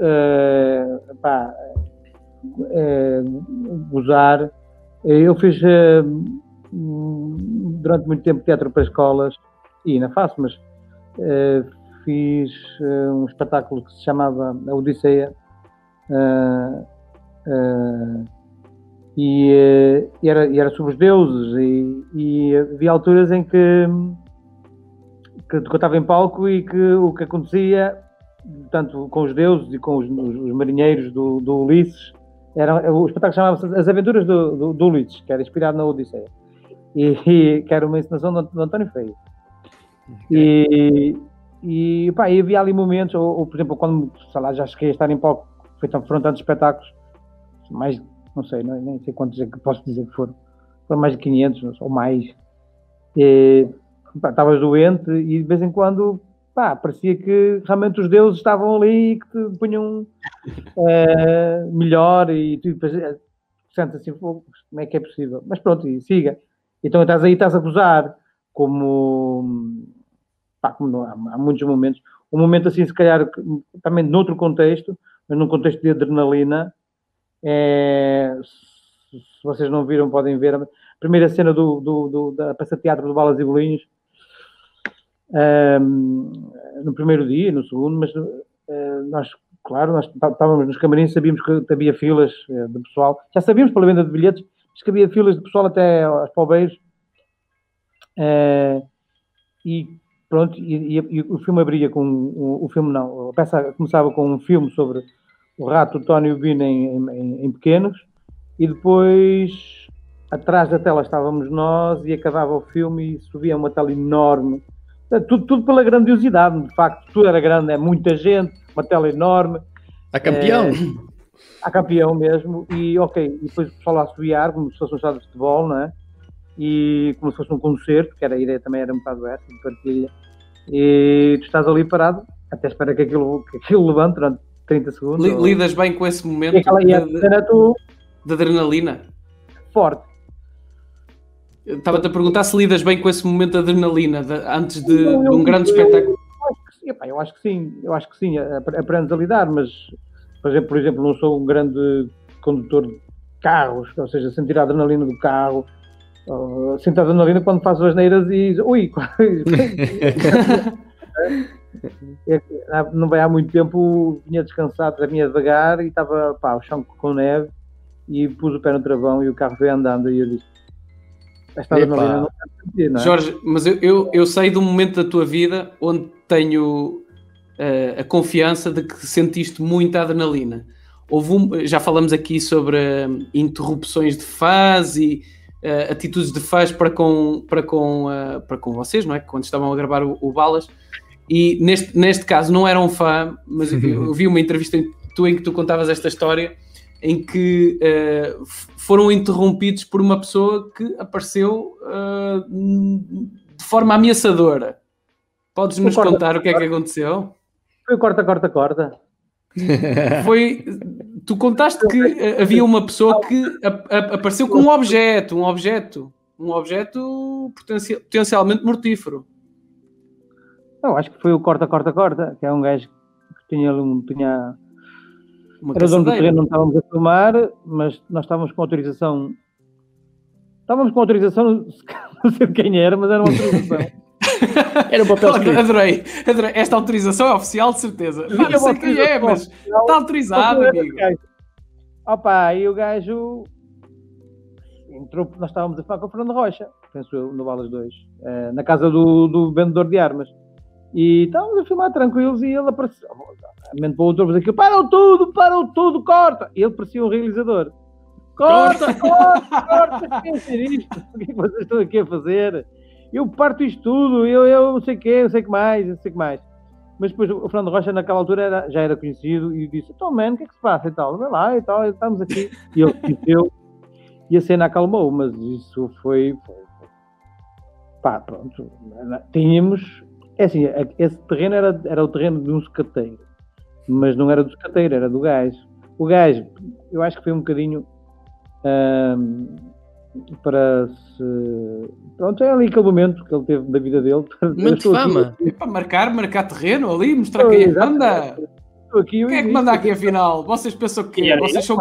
é, pá, é, gozar. Eu fiz durante muito tempo teatro para escolas, e ainda faço, mas fiz um espetáculo que se chamava A Odisseia. E, eh, e era, e era sobre os deuses e, e havia alturas em que, que eu estava em palco e que o que acontecia tanto com os deuses e com os, os- os marinheiros do, do Ulisses Era, o espetáculo chamava-se As Aventuras do, do, do Ulisses, que era inspirado na Odisseia. E, e que era uma encenação do, do António Freire. E, e, pá, e havia ali momentos, ou, ou, por exemplo, quando, sei lá, já cheguei a estar em palco, feito foram tantos espetáculos, mais, não sei, não- nem sei quantos é que posso dizer que foram, foram mais de 500 ou mais. Estavas doente e de vez em quando, pá, parecia que realmente os deuses estavam ali e que te punham eh, melhor e tu depois eh, sentes assim, "Pô, como é que é possível? Mas pronto, e siga. Então estás aí, estás a gozar, como, pá, como há, há muitos momentos. Um momento assim, se calhar, também noutro contexto, mas num contexto de adrenalina, é, se vocês não viram, podem ver a primeira cena do, do, do- da peça teatro do Balas e Bolinhos, ehm, no primeiro dia no segundo, mas eh, nós, claro, nós tá- estávamos nos camarins, sabíamos que havia filas eh, de pessoal, já sabíamos pela venda de bilhetes, mas que havia filas de pessoal até aos palbeiros, eh, e pronto, e, e- e o filme abria com, o, o filme não, a peça começava com um filme sobre o rato, o Tony e o Bino em, em- em pequenos, e depois atrás da tela estávamos nós e acabava o filme e subia uma tela enorme. Portanto, Tudo, tudo pela grandiosidade, de facto, tudo era grande, é muita gente, uma tela enorme, A campeão. a campeão mesmo, e ok, e depois o pessoal a assobiar, como se fosse um estado de futebol, não é? E como se fosse um concerto, que era a ideia também era um bocado essa, de partilha, e tu estás ali parado, até espera que aquilo, que aquilo levante durante 30 segundos. Li- ou- Lidas bem com esse momento e de, de- tu de adrenalina? forte. Eu Estava-te a perguntar se lidas bem com esse momento de adrenalina de- antes de, Eu- de um grande eu- espetáculo. Eu acho que sim, epá, eu acho que sim, eu acho que sim, ap- aprendes a lidar, mas por exemplo, por exemplo, não sou um grande condutor de carros, ou seja, sentir a adrenalina do carro, uh, sentir a adrenalina quando faço as neiras e ui, [laughs] [laughs] não vai há muito tempo, vinha descansado, vinha devagar e estava pá, o chão com neve e pus o pé no travão e o carro veio andando e eu disse esta Epá. adrenalina não sentir, não é? Jorge, mas eu, eu, eu sei de um momento da tua vida onde tenho eh, a confiança de que sentiste muita adrenalina. Houve um- já falamos aqui sobre eh, interrupções de fãs e eh, atitudes de fãs para com, para, com, para com vocês, não é? Quando estavam a gravar o, o Balas. E neste, neste caso não era um fã, mas eu, [laughs] eu vi uma entrevista em, tu, em que tu contavas esta história em que f- foram interrompidos por uma pessoa que apareceu eh, de forma ameaçadora. Podes nos contar o que é que aconteceu? Foi o corta, corta, corta. [laughs] Foi. Tu contaste que eh, havia uma pessoa que a- a- apareceu com um objeto, um objeto, um objeto potencia- potencialmente mortífero. Eu acho que foi o corta, corta, corta, que é um gajo que tinha, ali um- tinha Uma era dono do terreno, não estávamos a filmar, mas nós estávamos com autorização. Estávamos com autorização, [laughs] não sei de quem era, mas era uma autorização. [laughs] Era um papel escrito. Adorei, adorei. Esta autorização é oficial, de certeza. Havia não sei uma quem é, mas está autorizado, amigo. Opa, e o gajo entrou, nós estávamos a falar com o Fernando Rocha, penso eu, no Balas 2, eh, na casa do, do vendedor de armas. E estávamos a filmar tranquilos e ele apareceu. Mente para o outro, aquilo, param tudo, param tudo, corta! E ele parecia um realizador. Corta, corta, corta, quem ser isto? O que é que vocês estão aqui a fazer? Eu parto isto tudo, eu, eu não sei o quê, não sei o que mais, não sei o que mais. Mas depois o Fernando Rocha, naquela altura, era- já era conhecido e disse: Então, mano, o que é que se passa e tal? Vai lá e tal, estamos aqui. E ele disse e a cena acalmou, mas isso foi. foi, foi. Pá, pronto. Tínhamos. É assim, esse terreno era, era o terreno de um sucateiro, mas não era do sucateiro, era do gajo. O gajo, eu acho que foi um bocadinho. ahm, para se. Pronto, é ali aquele momento que ele teve da vida dele. [laughs] Momento de aqui- fama. É para marcar, marcar terreno ali, mostrar quem é que manda. Aqui, Quem é que manda aqui afinal? Vocês pensam que Era vocês são,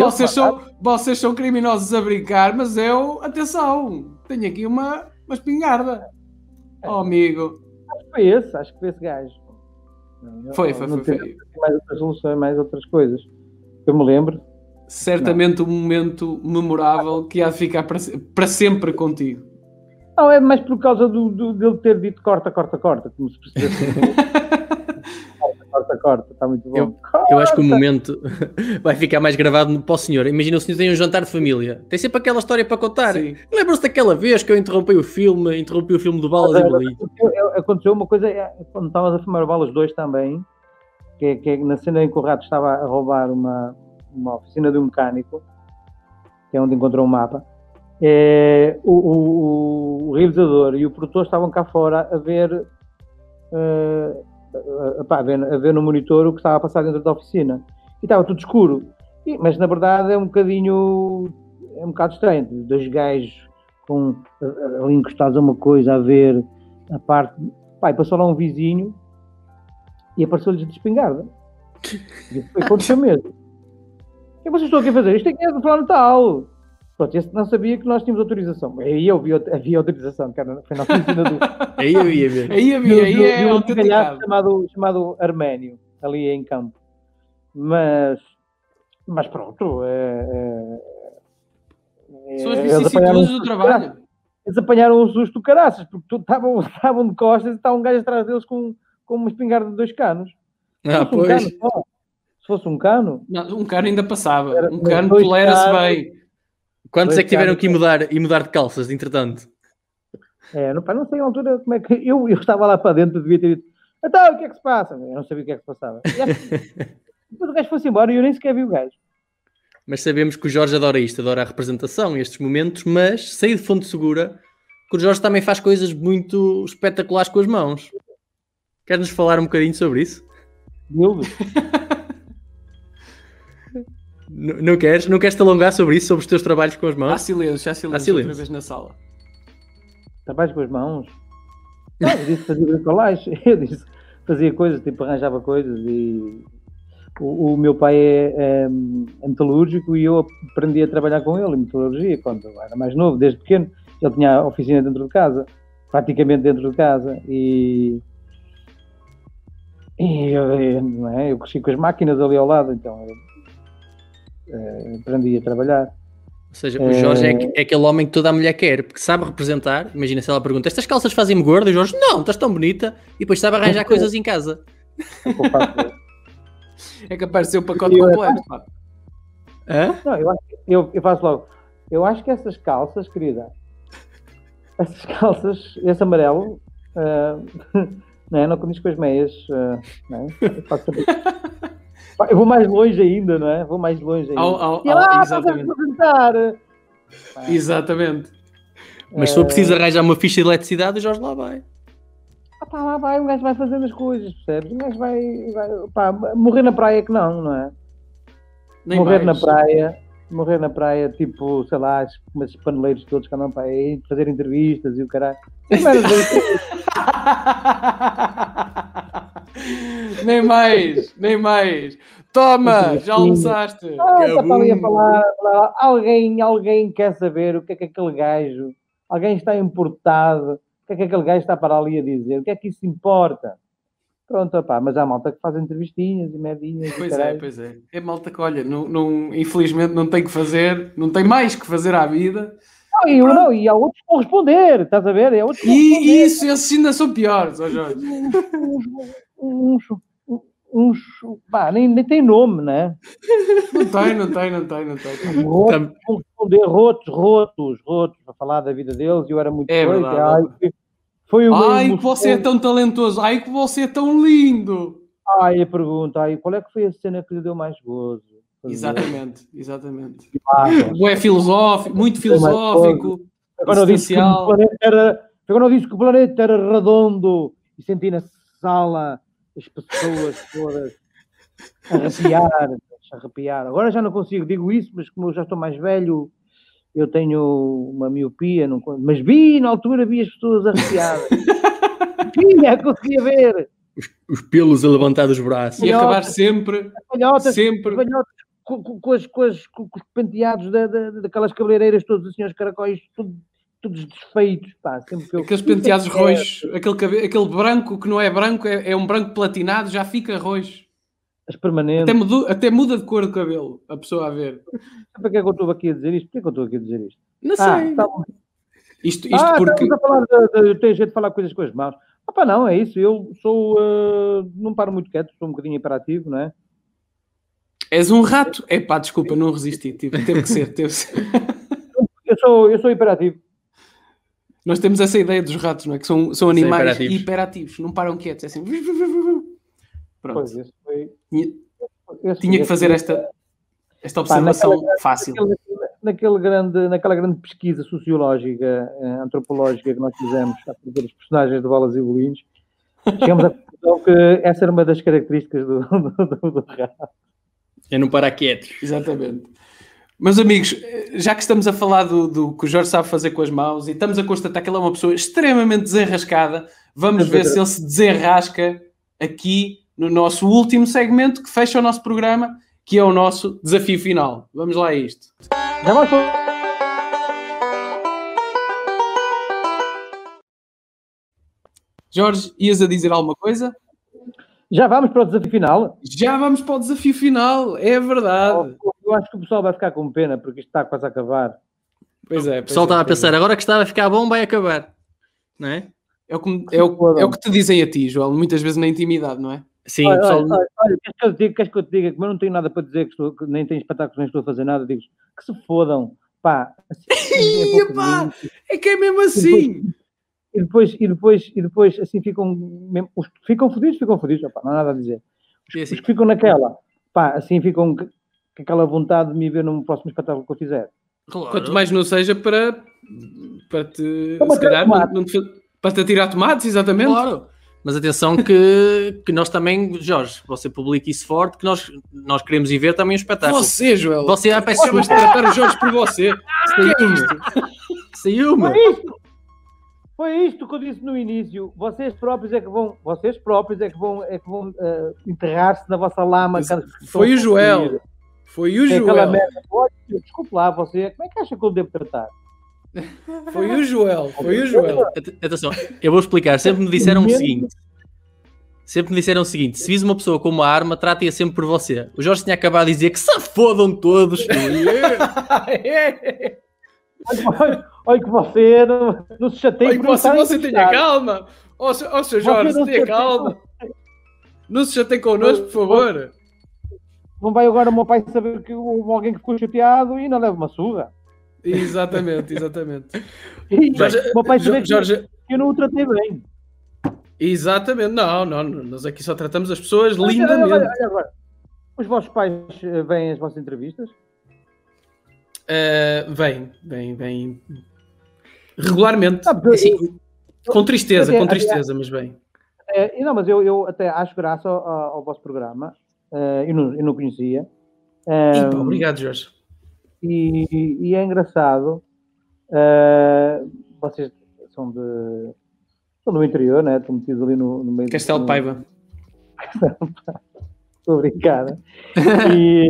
vocês, são, vocês são criminosos a brincar, mas eu, atenção, tenho aqui uma, uma espingarda. Oh, amigo. Foi esse, acho que foi esse gajo. Foi, foi, Não foi, foi. Mais outras soluções, mais outras coisas. Eu me lembro. Certamente um momento memorável que há de ficar para, para sempre contigo. Não, é mais por causa do, do, dele ter dito corta, corta, corta, como se percebesse. [laughs] corta, corta, está muito bom. Eu- Eu acho que o momento [laughs] vai ficar mais gravado para o senhor. Imagina o senhor tem um jantar de família. Tem sempre aquela história para contar. Lembra-se daquela vez que eu interrompi o filme, interrompi o filme do Balas e Bali. Eu- eu- Aconteceu uma coisa, é, quando estavas a filmar o Balas 2 também, que, é- que é na cena em que o rato estava a roubar uma, uma oficina de um mecânico, que é onde encontrou um mapa, é, o, o- o realizador e o produtor estavam cá fora a ver, eh, pá, a ver, a ver no monitor o que estava a passar dentro da oficina. E estava tudo escuro. E- mas na verdade é um bocadinho, é um bocado estranho, dois gajos com, ali encostados a uma coisa a ver a parte. Pai, passou lá um vizinho e apareceu-lhes de espingarda. E foi aconteceu [laughs] mesmo. O que é que vocês estão aqui a fazer? Isto aqui é do plano tal. Pronto, esse não sabia que nós tínhamos autorização. Aí eu vi, havia autorização, cara, foi na oficina do. [laughs] Aí eu ia ver. Aí, de um- aí de um- é um chamado, chamado Arménio, ali em campo. Mas, mas pronto, é, é, São as eles apanharam vicissitudes do trabalho. Eles apanharam um susto do caraças, porque estavam estavam de costas e estava um gajo atrás deles com, com uma espingarda de dois canos. Se Ah, fosse um pois. cano só, se fosse um cano, Não, um cano ainda passava. Era- Um cano tolera-se canos. bem. Quantos é que tiveram que ir mudar, e mudar de calças, entretanto? é, não, pá, não sei a altura como é que. [laughs] Eu, eu estava lá para dentro, devia ter dito: então, o que é que se passa? Eu não sabia o que é que se passava. E [laughs] depois o gajo foi-se embora e eu nem sequer vi o gajo. Mas sabemos que o Jorge adora isto, adora a representação, estes momentos, mas sei de fonte segura que o Jorge também faz coisas muito espetaculares com as mãos. Quer-nos falar um bocadinho sobre isso? Mildo. [laughs] N- não queres? Não queres te alongar sobre isso, sobre os teus trabalhos com as Há mãos? silêncio, há silêncio, Há silêncio. outra vez na sala. Trabalhos com as mãos. Não, eu disse que fazia bricolagem. [laughs] Eu disse que fazia coisas, tipo arranjava coisas e o, o meu pai é, é, é metalúrgico e eu aprendi a trabalhar com ele em metalurgia quando eu era mais novo, desde pequeno. Ele tinha a oficina dentro de casa, praticamente dentro de casa e, e eu, não é? eu cresci com as máquinas ali ao lado, então eu, eh, aprendi a trabalhar. Ou seja, o Jorge é, aqu- é aquele homem que toda a mulher quer, porque sabe representar. Imagina se ela pergunta: Estas calças fazem-me gorda? E o Jorge: Não, estás tão bonita. E depois sabe arranjar coisas em casa. É faço. [laughs] É capaz de ser o pacote Eu- completo. Hã? Não, eu, acho, que- eu, eu faço logo. Eu acho que essas calças, querida, essas calças, esse amarelo, ah, [laughs] não é? Não condiz com as meias, ah, não é? [laughs] Eu, eu vou mais longe ainda, não é? Vou mais longe ainda. Ao- ao- ao- ah, exatamente. representar. Exatamente. Mas se for preciso arranjar uma ficha de eletricidade, o Jorge lá vai. Ah, pá, lá vai, um gajo vai fazendo as coisas, percebes? Um gajo vai, vai pá, morrer na praia que não, não é? Nem morrer mais. na praia, morrer na praia, tipo, sei lá, esses paneleiros todos que andam para aí, fazer entrevistas e o caralho. [laughs] [laughs] Nem mais, nem mais. Toma, já almoçaste. Ah, ali a falar, falar. Alguém, alguém quer saber o que é que aquele gajo, alguém está importado, o que é que aquele gajo está para ali a dizer, o que é que isso importa? Pronto, opá, mas há malta que faz entrevistinhas e medinhas e Pois é, caralho. pois é. É malta que, olha, não, não- infelizmente não tem que fazer, não tem mais que fazer à vida. Não, e, não, e há outros que vão responder, estás a ver? E há outros que vão E responder. isso, esses ainda são piores, ó Jorge. [laughs] uns, uns, pá, nem, nem tem nome, né? Não tem, não tem, não tem, não tem. Rotos, rotos, rotos, rotos, para falar da vida deles, e eu era muito É doido, verdade. ai, que- foi uma Ai, que você é tão talentoso. Ai, que você é tão lindo. Ai, a pergunta, ai, qual é que foi a cena que lhe deu mais gozo? Exatamente, exatamente. Ah, É filosófico, muito filosófico. Agora eu disse que o planeta era, agora eu disse que o planeta era redondo e senti na sala as pessoas todas arrepiar, arrepiar. Agora já não consigo, digo isso, mas como eu já estou mais velho, eu tenho uma miopia, não, mas vi na altura, vi as pessoas arrepiadas. [laughs] Vinha, conseguia ver. Os pelos a levantar dos braços. E acabar sempre, Palhotas, sempre. palhotas com, com- com as, com, as- com- com os penteados da, da- daquelas cabeleireiras todos assim, os caracóis, tudo, todos desfeitos, pá, sempre que eu- Aqueles penteados É, roxos, aquele, cabe- aquele branco que não é branco, é, é um branco platinado, já fica roxo. As permanentes. Até, mudu- até muda de cor do cabelo, a pessoa a ver. Para que é que eu estou aqui a dizer isto? Porquê que eu estou aqui a dizer isto? Não Ah, sei. tá- Isto, isto ah porque. estamos a falar de, de, tem jeito de falar coisas com as mãos. Ah, pá, não, é isso. Eu sou. eh, não paro muito quieto, sou um bocadinho hiperativo, não é? És um rato. Epá, desculpa, não resisti. Tive, teve que ser, teve que ser. Eu sou, eu sou hiperativo. Nós temos essa ideia dos ratos, não é? Que são, são animais hiperativos. hiperativos. Não param quietos. É assim. Pronto. Pois, esse foi. Tinha, esse- tinha que fazer esta, esta Pá, observação naquela- fácil. naquele- naquele grande, naquela grande pesquisa sociológica, eh, antropológica que nós fizemos a fazer os personagens de Bolas e Bolinhos, chegamos à conclusão que essa era uma das características do, [laughs] do, do, do rato. É não parar quietos. Exatamente. Meus amigos, já que estamos a falar do, do que o Jorge sabe fazer com as mãos e estamos a constatar que ele é uma pessoa extremamente desenrascada, vamos ver se ele se desenrasca aqui no nosso último segmento que fecha o nosso programa, que é o nosso desafio final. Vamos lá a isto. Vamos Jorge, ias a dizer alguma coisa? já vamos para o desafio final. Já vamos para o desafio final, é verdade. Eu acho que o pessoal vai ficar com pena porque isto está quase a acabar. Pois é, O pessoal estava a pensar, agora que estava a ficar bom, vai acabar. Não é? É o, que, é, o, é o que te dizem a ti, João, muitas vezes na intimidade, não é? Sim, olha, o pessoal... olha, olha, olha, queres que eu te diga, queres que eu te diga, como eu não tenho nada para dizer, que, estou, que nem tenho espetáculos, nem estou a fazer nada, digo que se fodam, pá. Assim, é pá. É que é mesmo assim. e depois, e depois, e depois assim ficam, mesmo- os ficam fodidos, ficam fodidos, opá, não há nada a dizer. Os, assim? os que ficam naquela, pá, assim ficam com aquela vontade de me ver num próximo espetáculo que eu fizer. Claro. Quanto mais não seja para, para te, Para se calhar, tirar não, não te para te atirar tomates, exatamente. Claro. Mas atenção que, que nós também, Jorge, você publica isso forte, que nós, nós queremos ir ver também o espetáculo. Você, Joel. Você, ah, peço Chamas desculpa, de tratar o Jorge por você. saiu-me. Saiu-me. Foi isto! Foi isto que eu disse no início. Vocês próprios é que vão, vocês próprios é que vão, é que vão eh, enterrar-se na vossa lama. Foi o Joel. Foi o aquela Joel. merda. Olha, Desculpe lá, você, como é que acha que eu devo tratar? Foi o Joel. Foi o Joel. At- Atenção, eu vou explicar. Sempre me disseram o seguinte. Sempre me disseram o seguinte: se vis uma pessoa com uma arma, trate-a sempre por você. O Jorge tinha acabado de dizer que se fodam todos. [laughs] Olha, que você não, não se chateie Olha, não você, você tenha calma. Ó, seu- ó, seu Jorge, tenha calma. Não se chateie connosco, por favor. Não vai agora o meu pai saber que houve alguém que ficou chateado e não leva uma surra. Exatamente, exatamente. E Jorge, o meu pai saber que- Jorge, que eu não o tratei bem. exatamente. Não, não, nós aqui só tratamos as pessoas Olha, olha, lindamente. olha agora. Os vossos pais eh, veem as vossas entrevistas? Uh, vem, vem, vem. Regularmente. Ah, Assim, com tristeza, Até- com até- tristeza, mas bem. É, e não, mas eu, eu até acho graça ao- ao vosso programa. Eh, eu, não, eu não conhecia. Pá, obrigado, Jorge. e, e é engraçado. eh, vocês são de. São do interior, né? Estão metidos ali no, no meio Castelo de Paiva. Estou a brincar. né? E,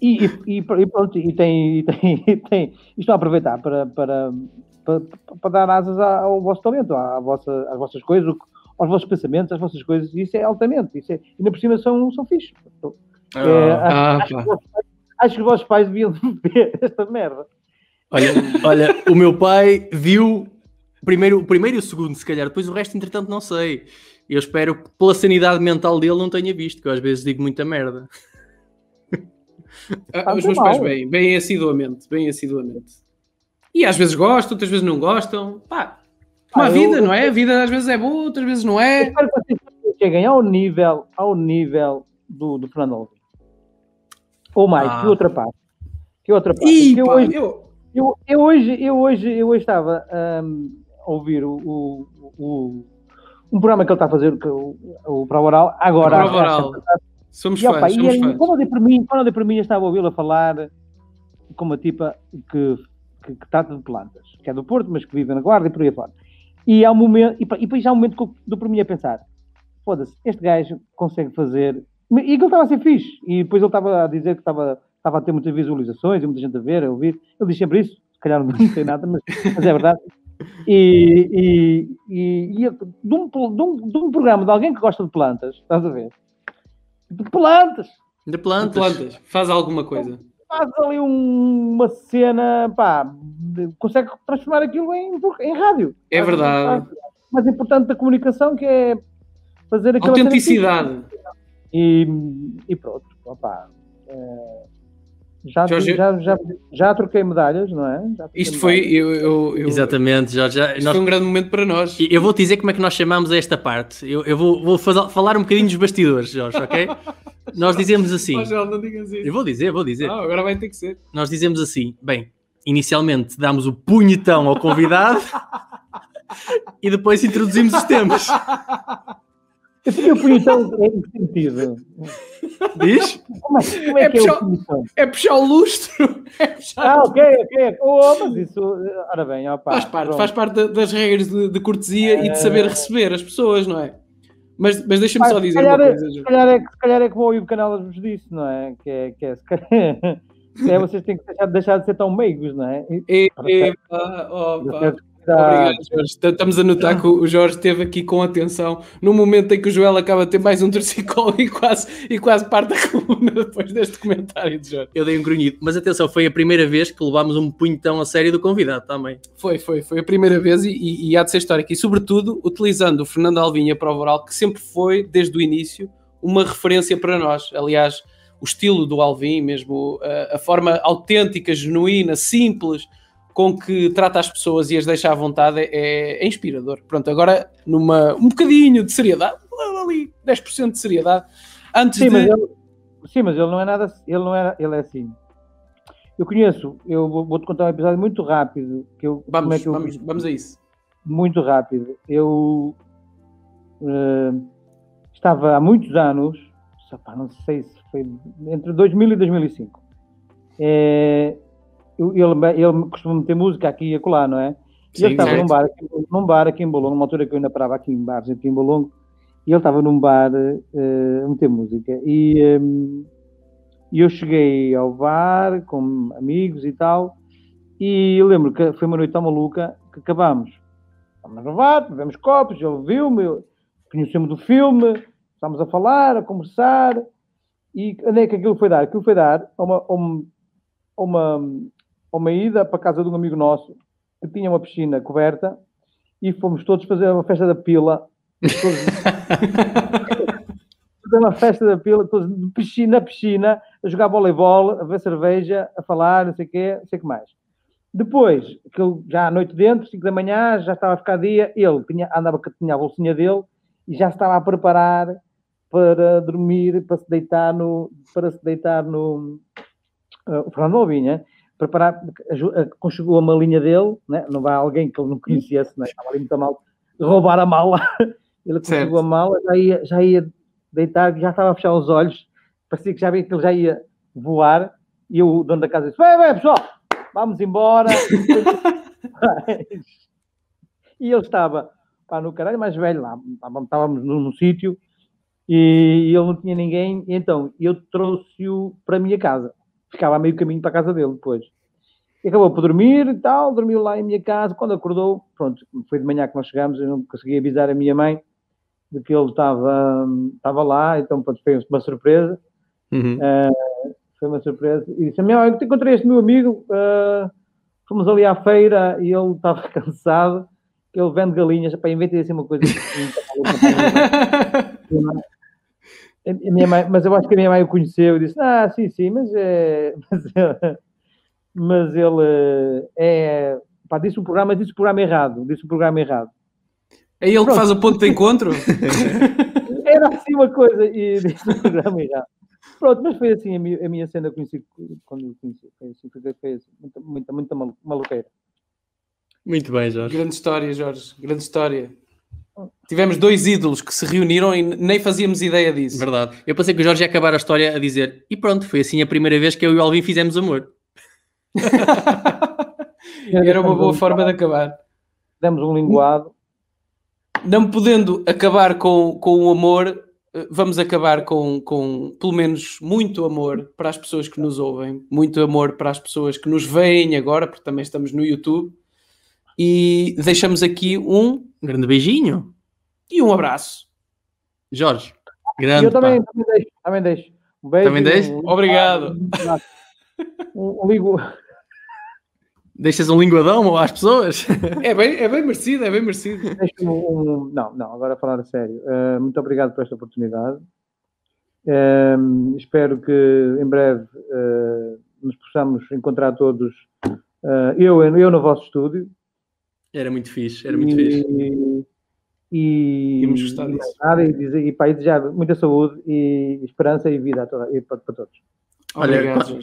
e, e, e pronto, e tem, e tem, e tem, estão a aproveitar para, para, para, para dar asas ao vosso talento, à vossa, às vossas coisas, aos vossos pensamentos, às vossas coisas. Isso é altamente. Isso é, e ainda por cima são, são fixos. É, Ah, acho, que pá. os vossos pais- acho que os vossos pais deviam [laughs] ver esta merda. Olha, olha, o meu pai viu primeiro, o primeiro e o segundo, se calhar, depois o resto, entretanto, não sei. Eu espero que pela sanidade mental dele não tenha visto, que eu às vezes digo muita merda. Ah, os meus mal. pais bem, bem assiduamente, bem assiduamente. E às vezes gostam, outras vezes não gostam. Pá, como Ah, a eu- vida, eu- não é? A vida às vezes é boa, outras vezes não é. Espero que vocês cheguem ao nível, ao nível do, do Fernando Alvim. Ou mais, Ah. que outra parte. Que outra parte. Ih, eu pá, hoje, eu- Eu, eu hoje, eu hoje, eu hoje estava hum, a ouvir o, o, o- um programa que ele está a fazer, que, o, o Prova Oral, agora. Prova Oral. Somos E, opa, fãs, e somos aí, fãs. quando eu dei para mim, quando eu para mim, eu estava a ouvi-lo a falar com uma tipa que, que, que trata de plantas, que é do Porto, mas que vive na Guarda e por aí fora. E há um momento, e, e depois há um momento que eu dou para mim a pensar: foda-se, este gajo consegue fazer. E aquilo estava a ser fixe. E depois ele estava a dizer que estava, estava a ter muitas visualizações e muita gente a ver, a ouvir. Ele diz sempre isso, se calhar não tem nada, mas, mas é verdade. E, e, e, e de, um, de, um, de um programa de alguém que gosta de plantas, estás a ver? De plantas! De plantas. Plantas, faz alguma coisa. Faz ali um- uma cena, pá, de- consegue transformar aquilo em, em rádio. É verdade. mais importante da comunicação, que é fazer aquela Autenticidade. E, e pronto, opá, eh, já, Jorge- já, já, já troquei medalhas, não é? Isto foi, medalhas. eu, eu, eu- Exatamente, Jorge. já- isto nós- foi um grande momento para nós. E Eu vou dizer como é que nós chamamos a esta parte. Eu, eu vou, vou fazer- falar um bocadinho dos bastidores, Jorge, ok? [laughs] Nós dizemos assim. Oh, Joel, não digas isso. Eu vou dizer, vou dizer. Ah, agora vai ter que ser. Nós dizemos assim: bem, inicialmente damos o punhetão ao convidado [laughs] e depois introduzimos os temas. Eu tinha o punhetão em que sentido? Diz? Como é, como é É que é puxar- o punhetão? É puxar o lustro. [laughs] É puxar Ah, ok, ok. Oh, mas isso. Ora bem, opá, Faz parte, pronto. faz parte da- das regras de, de cortesia e de saber receber as pessoas, não é? Mas, mas deixa-me só se dizer calhar uma é- coisa, Se João. calhar, é, se calhar é como o Ivo Canelas vos disse, não é? Que é, que é, se calhar, [laughs] se calhar vocês têm que deixar, deixar de ser tão meigos, não é? E- Epa, opa. Obrigado, Jorge. Estamos a notar que o Jorge esteve aqui com atenção no momento em que o Joel acaba de ter mais um torcicolo e quase, e quase parte da coluna depois deste comentário de Jorge. Eu dei um grunhido. Mas atenção, foi a primeira vez que levámos um punhetão a sério do convidado também. Foi, foi, foi a primeira vez e, e, e há de ser histórico. E sobretudo utilizando o Fernando Alvim e a prova oral, que sempre foi, desde o início, uma referência para nós. Aliás, o estilo do Alvim, mesmo a, a forma autêntica, genuína, simples com que trata as pessoas e as deixa à vontade é, é inspirador. Pronto, agora numa um bocadinho de seriedade, ali 10% de seriedade, antes Sim, de. mas ele, sim, mas ele não é nada. Ele não é, ele é assim. Eu conheço, eu vou- vou-te contar um episódio muito rápido. Que eu, Vamos, é que eu vamos, vamos a isso. muito rápido. Eu eh, estava há muitos anos, não sei se foi entre 2000 e 2005. Eh, eu- ele, ele costuma meter música aqui e acolá, não é? E Sim, ele estava num bar, num bar aqui em Bolongo, numa altura que eu ainda parava aqui em bares aqui em Bolongo, e ele estava num bar eh, a meter música. E ehm, e eu cheguei ao bar com amigos e tal, e eu lembro que foi uma noite tão maluca que acabámos. Estávamos no bar, bebemos copos, ele viu-me, conhecemos do filme, estávamos a falar, a conversar, e onde é que aquilo foi dar? Aquilo foi dar a uma, a um- a uma, a uma ida para a casa de um amigo nosso que tinha uma piscina coberta e fomos todos fazer uma festa da pila. Todos- [laughs] fazer uma festa da pila, todos de piscina a piscina, a jogar voleibol, a ver cerveja, a falar, não sei o quê, não sei o que mais. Depois, aquilo já à noite dentro, 5 da manhã, já estava a ficar dia, ele tinha, andava, tinha a bolsinha dele e já estava a preparar para dormir, para se deitar no, para se deitar no, uh, o Fernando Alvinha, preparar, uh, conchegou a malinha dele, né? não vai alguém que ele não conhecesse, né? estava ali muito mal, roubar a mala, [laughs] ele conchegou a mala, já ia, já ia deitar, já estava a fechar os olhos, parecia que já via que ele já ia voar, e o dono da casa disse, vai, vai pessoal, vamos embora. [laughs] e ele estava pá, no caralho mais velho lá, estávamos, num, num sítio, e ele não tinha ninguém, e então eu trouxe-o para a minha casa. Ficava a meio caminho para a casa dele depois. E acabou por dormir e tal, dormiu lá em minha casa. Quando acordou, pronto, foi de manhã que nós chegámos, eu não consegui avisar a minha mãe de que ele estava, estava lá, então pronto, foi uma surpresa. Uhum. Foi uma surpresa. E disse: Meu, eu encontrei este meu amigo, ah, fomos ali à feira e ele estava [laughs] cansado, que ele vende galinhas. Para inventei assim uma coisa. [laughs] A minha mãe- mas eu acho que a minha mãe o conheceu e disse: Ah, sim, sim, mas é. Mas, [laughs] é- mas ele é. Pá, disse o programa, disse o programa errado. Disse o programa errado. É ele que faz o ponto de encontro? [laughs] Era assim uma coisa e [laughs] disse o programa errado. Pronto, mas foi assim a minha, a minha cena conheci quando eu conheci. Foi assim, foi, foi assim, muita, muita, muita malu- maluqueira. Muito bem, Jorge. grande história, Jorge. Grande história. Tivemos dois ídolos que se reuniram e nem fazíamos ideia disso. Verdade. Eu pensei que o Jorge ia acabar a história a dizer e pronto, foi assim a primeira vez que eu e o Alvin fizemos amor. [laughs] Era uma boa forma de acabar. Demos um linguado. Não podendo acabar com, com o amor, vamos acabar com, com pelo menos muito amor para as pessoas que nos ouvem, muito amor para as pessoas que nos veem agora, porque também estamos no YouTube. E deixamos aqui um Um grande beijinho. E um abraço. Jorge, E grande eu também, também deixo. Também deixo. Um beijo. Também deixa? um- Obrigado. Um, um ligo. Deixas um linguadão às pessoas? [laughs] É bem, é bem merecido, é bem merecido. Um, Não, não, agora a falar a sério. Uh, muito obrigado por esta oportunidade. Um, espero que em breve uh, nos possamos encontrar todos, uh, eu, eu no vosso estúdio. Era muito fixe, era muito e, fixe. E, Íamos gostar disso. Nada, e, dizer, e para desejar muita saúde e esperança e vida a toda, e para, para todos. Olha, Obrigado,